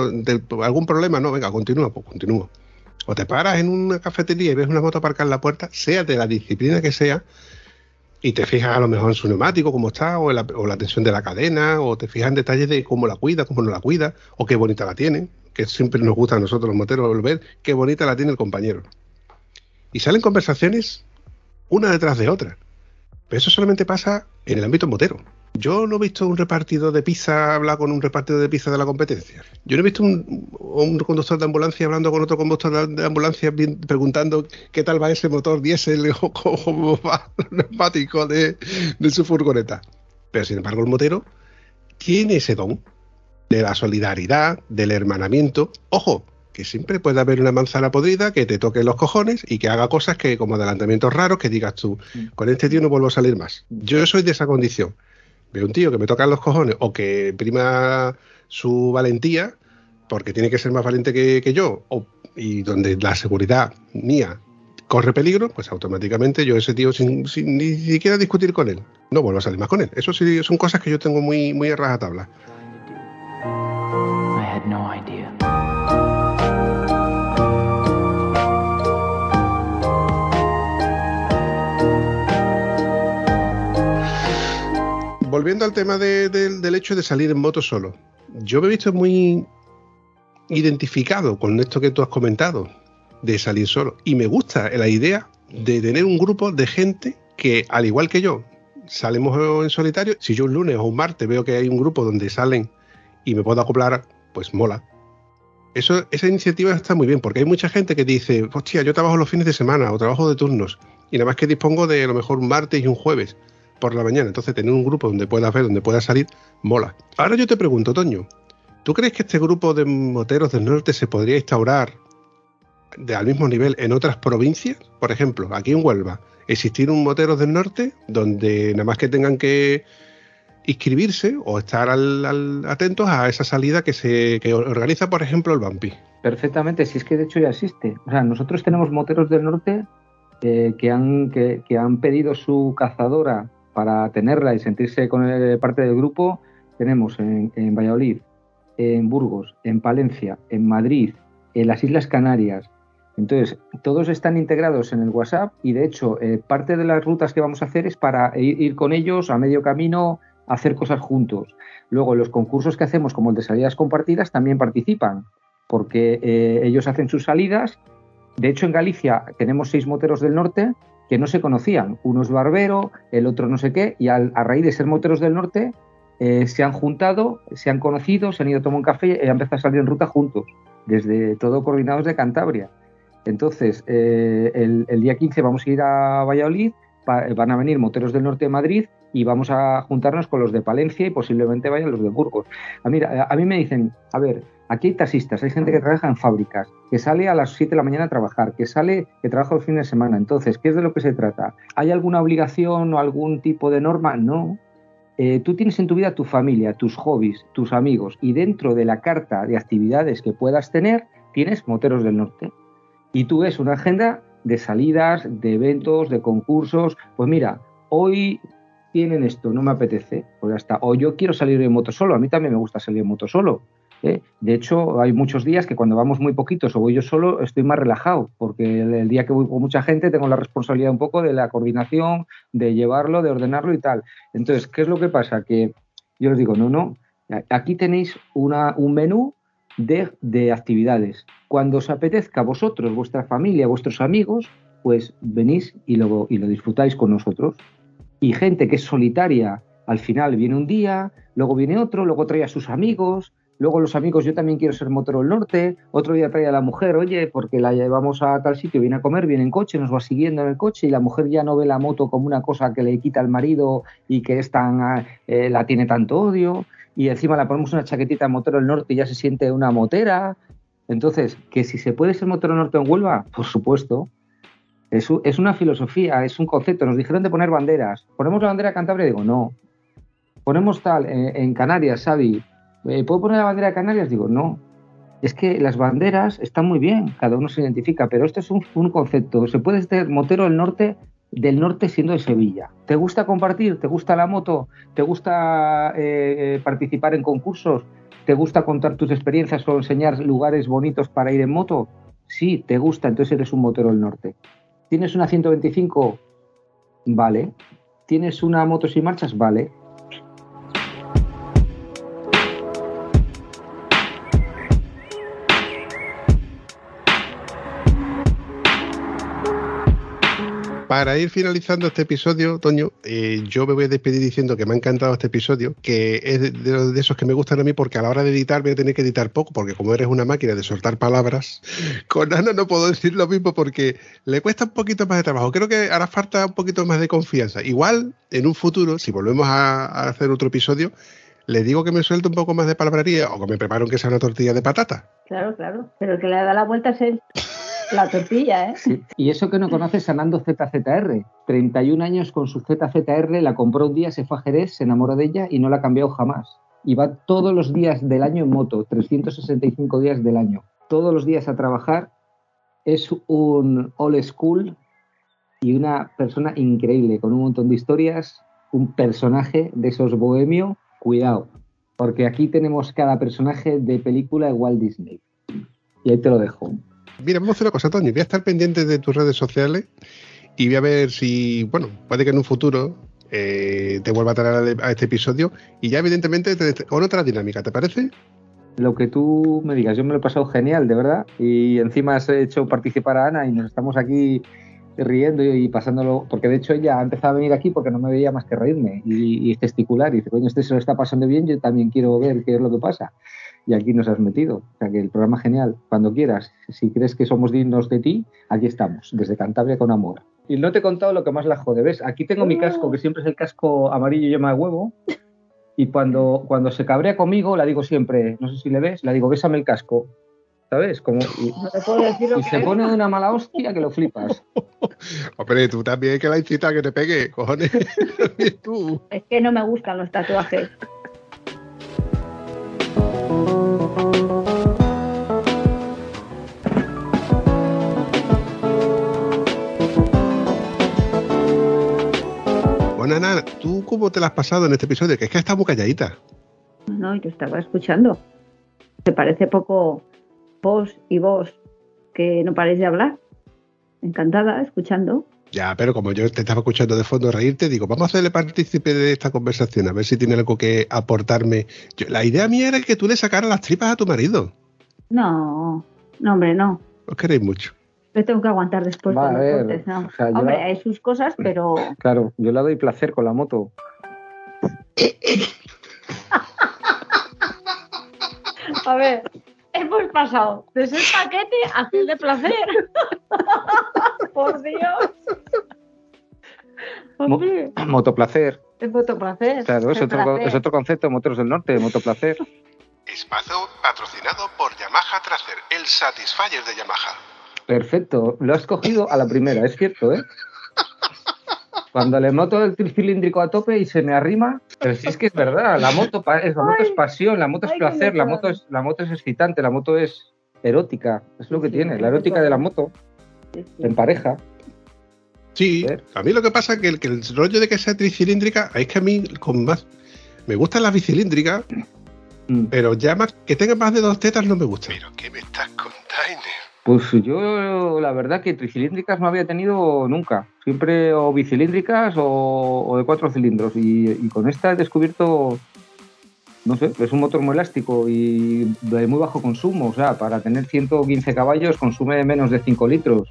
¿Algún problema? No, venga, continúa, pues continúa. O te paras en una cafetería y ves una moto aparcada en la puerta, sea de la disciplina que sea, y te fijas a lo mejor en su neumático, cómo está, o, la, tensión de la cadena, o te fijas en detalles de cómo la cuida, cómo no la cuida, o qué bonita la tiene, que siempre nos gusta a nosotros los moteros ver qué bonita la tiene el compañero. Y salen conversaciones una detrás de otra. Pero eso solamente pasa en el ámbito motero. Yo no he visto un repartidor de pizza hablar con un repartidor de pizza de la competencia. Yo no he visto un, conductor de ambulancia hablando con otro conductor de ambulancia preguntando qué tal va ese motor diésel o (laughs) cómo va el neumático de, de su furgoneta. Pero sin embargo el motero tiene ese don de la solidaridad, del hermanamiento. Ojo, que siempre puede haber una manzana podrida que te toque los cojones y que haga cosas que como adelantamientos raros que digas tú, mm. con este tío no vuelvo a salir más. Yo soy de esa condición. Veo un tío que me toca los cojones o que prima su valentía porque tiene que ser más valiente que, yo y donde la seguridad mía corre peligro, pues automáticamente yo ese tío sin, ni siquiera discutir con él, no vuelvo a salir más con él. Eso sí son cosas que yo tengo muy, muy a rajatabla. Volviendo al tema del hecho de salir en moto solo, yo me he visto muy identificado con esto que tú has comentado, de salir solo. Y me gusta la idea de tener un grupo de gente que, al igual que yo, salimos en solitario. Si yo un lunes o un martes veo que hay un grupo donde salen y me puedo acoplar, pues mola. Esa iniciativa está muy bien, porque hay mucha gente que dice, hostia, yo trabajo los fines de semana o trabajo de turnos, y nada más que dispongo de a lo mejor un martes y un jueves por la mañana. Entonces, tener un grupo donde puedas ver, donde puedas salir, mola. Ahora yo te pregunto, Toño, ¿tú crees que este grupo de moteros del norte se podría instaurar al mismo nivel en otras provincias? Por ejemplo, aquí en Huelva, existir un moteros del norte donde nada más que tengan que inscribirse o estar atentos a esa salida que se organiza, por ejemplo, el Vampi. Perfectamente, si es que de hecho ya existe. O sea, nosotros tenemos moteros del norte eh, que, han pedido su cazadora para tenerla y sentirse con parte del grupo. Tenemos en, Valladolid, en Burgos, en Palencia, en Madrid, en las Islas Canarias. Entonces, todos están integrados en el WhatsApp y de hecho, eh, parte de las rutas que vamos a hacer es para ir con ellos a medio camino hacer cosas juntos. Luego, los concursos que hacemos, como el de salidas compartidas, también participan, porque eh, ellos hacen sus salidas. De hecho, en Galicia tenemos seis moteros del norte que no se conocían. Uno es barbero, el otro no sé qué, y a raíz de ser moteros del norte, eh, se han juntado, se han conocido, se han ido a tomar un café y han empezado a salir en ruta juntos, desde todo coordinados de Cantabria. Entonces, eh, el, día 15 vamos a ir a Valladolid, van a venir moteros del norte de Madrid y vamos a juntarnos con los de Palencia y posiblemente vayan los de Burgos. A, mira, a mí me dicen, a ver, aquí hay taxistas, hay gente que trabaja en fábricas, que sale a las 7 de la mañana a trabajar, que sale, que trabaja los fines de semana. Entonces, ¿qué es de lo que se trata? ¿Hay alguna obligación o algún tipo de norma? No. Eh, tú tienes en tu vida tu familia, tus hobbies, tus amigos, y dentro de la carta de actividades que puedas tener, tienes Moteros del Norte. Y tú ves una agenda de salidas, de eventos, de concursos. Pues mira, hoy tienen esto, no me apetece, pues hasta, o yo quiero salir en moto solo, a mí también me gusta salir en moto solo. ¿Eh? De hecho, hay muchos días que cuando vamos muy poquitos o voy yo solo, estoy más relajado, porque el, día que voy con mucha gente tengo la responsabilidad un poco de la coordinación, de llevarlo, de ordenarlo y tal. Entonces, ¿qué es lo que pasa? Que yo les digo, no, no, aquí tenéis un menú de, de actividades. Cuando os apetezca a vosotros, vuestra familia, vuestros amigos, pues venís y lo, y lo disfrutáis con nosotros y gente que es solitaria, al final viene un día, luego viene otro, luego trae a sus amigos, luego los amigos, yo también quiero ser motero del norte, otro día trae a la mujer, oye, porque la llevamos a tal sitio, viene a comer, viene en coche, nos va siguiendo en el coche y la mujer ya no ve la moto como una cosa que le quita al marido y que es tan, eh, la tiene tanto odio y encima le ponemos una chaquetita de motero del norte y ya se siente una motera. Entonces, que si se puede ser motero norte en Huelva, por supuesto, es, una filosofía, es un concepto. Nos dijeron de poner banderas. ¿Ponemos la bandera Cantabria? Digo, no. Ponemos tal, eh, en Canarias, Xavi. Eh, ¿Puedo poner la bandera de Canarias? Digo, no. Es que las banderas están muy bien, cada uno se identifica, pero esto es un, concepto. Se puede ser motero del norte, del norte siendo de Sevilla. ¿Te gusta compartir? ¿Te gusta la moto? ¿Te gusta eh, participar en concursos? ¿Te gusta contar tus experiencias o enseñar lugares bonitos para ir en moto? Sí, te gusta, entonces eres un motero del norte. ¿Tienes una 125? Vale. ¿Tienes una moto sin marchas? Vale. Para ir finalizando este episodio, Toño, eh, yo me voy a despedir diciendo que me ha encantado este episodio, que es de, esos que me gustan a mí porque a la hora de editar voy a tener que editar poco, porque como eres una máquina de soltar palabras, con Ana no puedo (laughs) decir lo mismo porque le cuesta un poquito más de trabajo. Creo que hará falta un poquito más de confianza. Igual, en un futuro, si volvemos a, hacer otro episodio, le digo que me suelte un poco más de palabrería o que me preparo que sea una tortilla de patata. Claro, claro. Pero el que le da la vuelta es él. La tortilla, ¿eh? Y eso que no conoces Sanando ZZR. 31 años con su ZZR, la compró un día, se fue a Jerez, se enamoró de ella y no la ha cambiado jamás. Y va todos los días del año en moto, 365 días del año. Todos los días a trabajar. Es un old school y una persona increíble, con un montón de historias, un personaje de esos bohemio. Cuidado, porque aquí tenemos cada personaje de película de Walt Disney. Y ahí te lo dejo. Mira, vamos a hacer una cosa, Toño. Voy a estar pendiente de tus redes sociales y voy a ver si, bueno, puede que en un futuro eh, te vuelva a traer a este episodio y ya evidentemente con otra dinámica, ¿te parece? Lo que tú me digas, yo me lo he pasado genial, de verdad, y encima has hecho participar a Ana y nos estamos aquí riendo y pasándolo, porque de hecho ella ha empezado a venir aquí porque no me veía más que reírme y, gesticular y dice, coño, este se lo está pasando bien, yo también quiero ver qué es lo que pasa y aquí nos has metido. O sea que el programa genial, cuando quieras, si crees que somos dignos de ti, aquí estamos, desde Cantabria con amor. Y no te he contado lo que más la jode. ¿Ves? Aquí tengo mi casco, que siempre es el casco amarillo yema de huevo. Y cuando, cuando se cabrea conmigo, la digo siempre, no sé si le ves, la digo, bésame el casco. ¿Sabes? Como, y, No te puedo decir lo y que se es. pone de una mala hostia que lo flipas. (laughs) Hombre, tú también que la incita a que te pegue, cojones. (laughs) (laughs) Tú. Es que no me gustan los tatuajes. Cómo te la has pasado en este episodio? Que es que estás muy calladita. No, yo estaba escuchando. ¿Te parece poco vos y vos que no paréis de hablar? Encantada, escuchando. Ya, pero como yo te estaba escuchando de fondo reírte, digo, vamos a hacerle partícipe de esta conversación, a ver si tiene algo que aportarme. Yo- la idea mía era que tú le sacaras las tripas a tu marido. No, no, hombre, no. Os queréis mucho. Le tengo que aguantar después Va, cuando a ver, cortes, ¿no? o sea, Hombre, la- hay sus cosas, pero Claro, yo le doy placer con la moto. (laughs) A ver, hemos pasado de ser paquete a ser de placer. (laughs) Por Dios. Hombre, Motoplacer. es motoplacer. Claro, es otro, placer. es otro concepto de Moteros del Norte, motoplacer. Espacio patrocinado por Yamaha Tracer, el Satisfyer de Yamaha. Perfecto, lo has cogido a la primera, es cierto, ¿eh? Cuando le moto el tricilíndrico a tope y se me arrima, pero si es que es verdad, la moto, es, la moto es pasión, la moto es placer, la moto es, la moto es excitante, la moto es erótica, es lo que Sí, tiene, la erótica de la moto, en pareja. Sí, a mí lo que pasa es que el, que el rollo de que sea tricilíndrica, es que a mí con más... Me gustan las bicilíndricas, Mm. pero ya más que tengan más de dos tetas no me gusta. ¿Pero qué me estás contando? Pues yo la verdad que tricilíndricas no había tenido nunca, siempre o bicilíndricas o, de cuatro cilindros. Y, y con esta he descubierto, no sé, es un motor muy elástico y de muy bajo consumo, o sea, para tener 115 caballos consume menos de 5 litros,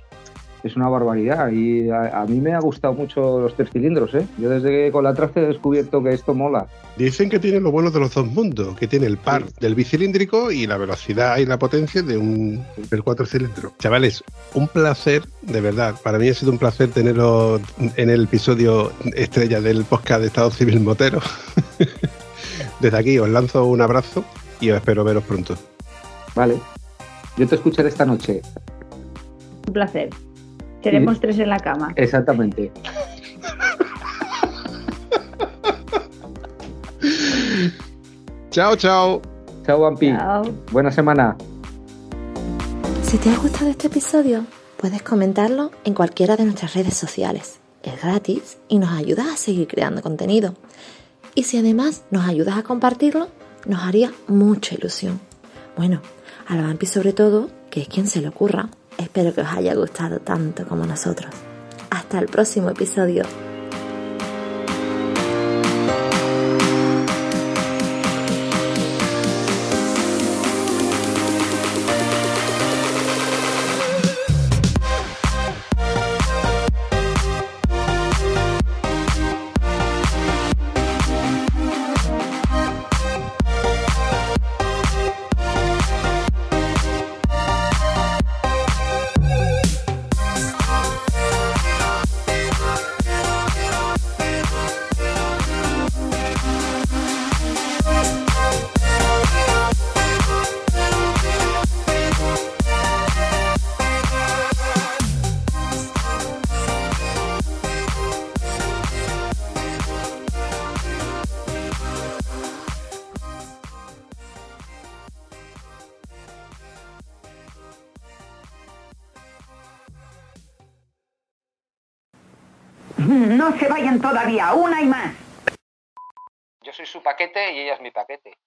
es una barbaridad y a, a mí me ha gustado mucho los tres cilindros, ¿eh? yo desde que con la trace he descubierto que esto mola. Dicen que tiene lo bueno de los dos mundos, que tiene el par del bicilíndrico y la velocidad y la potencia de un del cuatro cilindros. Chavales, un placer, de verdad. Para mí ha sido un placer teneros en el episodio estrella del podcast de Estado Civil Motero. (laughs) Desde aquí os lanzo un abrazo y os espero veros pronto. Vale, yo te escucharé esta noche, Un placer. Seremos tres en la cama. exactamente. Chao, chao. Chao, Ampi. Chao. Buena semana. Si te ha gustado este episodio, puedes comentarlo en cualquiera de nuestras redes sociales. Es gratis y nos ayuda a seguir creando contenido. Y si además nos ayudas a compartirlo, nos haría mucha ilusión. Bueno, a la Vampi sobre todo, que es quien se le ocurra. Espero que os haya gustado tanto como nosotros. Hasta el próximo episodio. Todavía, una y más. Yo soy su paquete y ella es mi paquete.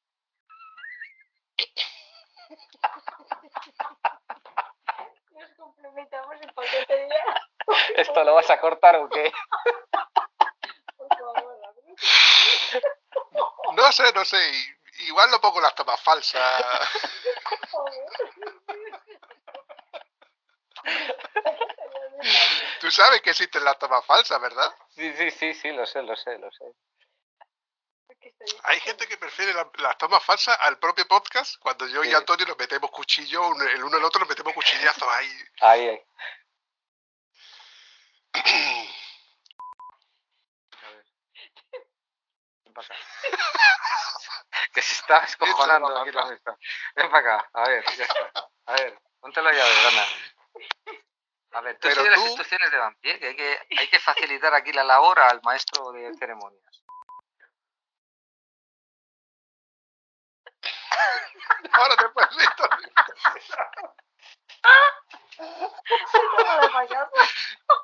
Nos complementamos el paquete ya, ¿Esto lo vas a cortar o qué? por favor. No sé, no sé. Igual lo pongo las tomas falsas. Tú sabes que existen las tomas falsas, ¿verdad? Sí, sí, sí, sí, lo sé, lo sé, lo sé. Hay gente que prefiere la- las tomas falsas al propio podcast. Cuando yo y. Antonio nos metemos cuchillo, el uno al otro nos metemos cuchillazos ahí. Ahí, (clears throat) ahí. Ven para acá. (laughs) que se está escojonando aquí la mesa. Ven para acá, a ver, ya está. A ver, ponte la llave, Ana. A ver, tú Pero sigues las tú- instrucciones de Vampier, que hay, que hay que facilitar aquí la labor al maestro de ceremonias. (laughs) Ahora te puedes ir. (laughs)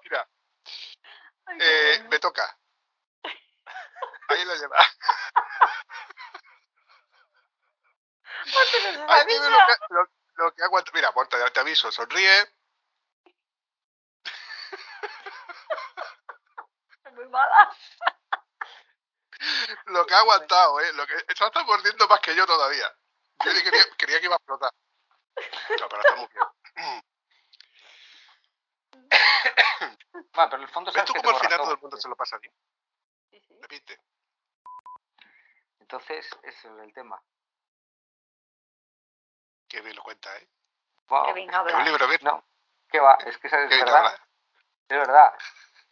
Mira, eh, me toca. Ahí lo lleva. Ve lo que, lo, lo que aguanta. Mira, te aviso, sonríe. (laughs) Lo que ha aguantado, ¿eh? Lo que, está está mordiendo más que yo todavía. Yo ni quería, quería que iba a explotar. No, pero está muy bien. (coughs) Bueno, pero en el fondo ¿Ves tú que cómo al final todo el mundo se lo pasa bien? Sí, sí. Repite. Entonces, ese es el tema. Qué bien lo cuenta, ¿eh? Wow, Qué bien Es un libro abierto. No, ¿qué va? Es que esa es Qué bien verdad. habla. Es verdad.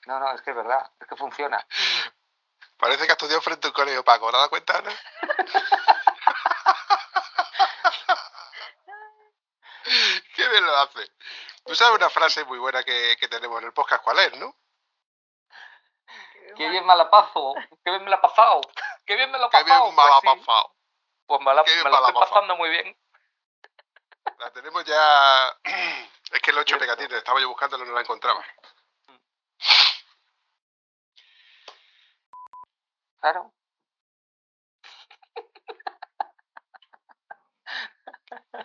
No, no, es que es verdad. Es que funciona. Parece que ha estudiado frente a un colegio Paco. ¿Te has dado cuenta, no? (laughs) Qué bien lo hace. Tú sabes una frase muy buena que, que tenemos en el podcast, ¿cuál es, no? Qué bien me la paso. Qué bien me la ha pasado. Qué bien me lo ha Qué pasado. bien me la ha Pues sí. pasado. Pues me la, Qué me la la ha estoy pasando muy bien. La tenemos ya. (clears throat) Es que hecho Cierto. pegatines. Estaba yo buscándolo y no la encontraba. Claro.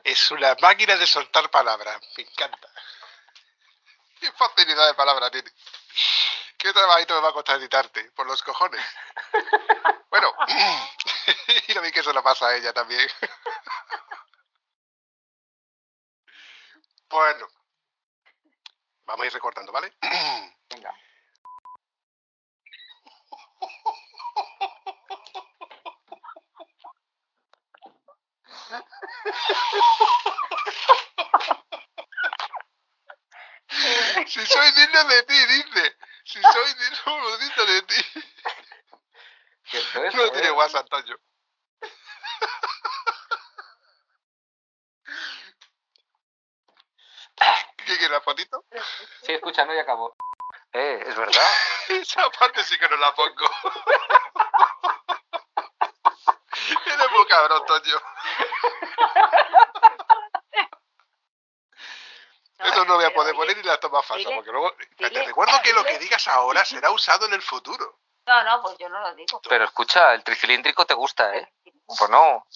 Es una máquina de soltar palabras. Me encanta. Qué facilidad de palabra tiene. Qué trabajito me va a costar editarte, por los cojones. Bueno, (clears throat) y lo vi que eso le pasa a ella también. Bueno, vamos a ir recortando, ¿vale? (clears throat) Venga. Si soy digno de ti, dice. Si soy digno, digno de ti. No tiene ¿eh? WhatsApp, Antonio. ¿Qué quiere la fotito? Sí, escucha, no, ya acabó. Eh, es verdad. (laughs) Esa parte sí que no la pongo. (laughs) Eres muy cabrón, Toño. Eso no voy a poder poner ni la toma falsa, dile- porque luego te dile- recuerdo que lo que digas ahora será usado en el futuro. No, no, pues yo no lo digo. Pero escucha, el tricilíndrico te gusta, ¿eh? Pues no.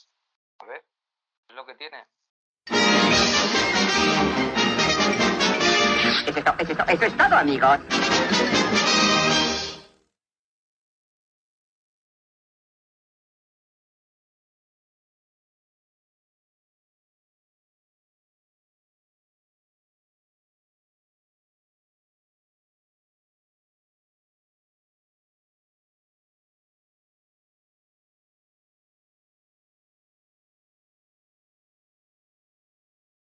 A ver, es lo que tiene. Eso es, eso es todo, amigos.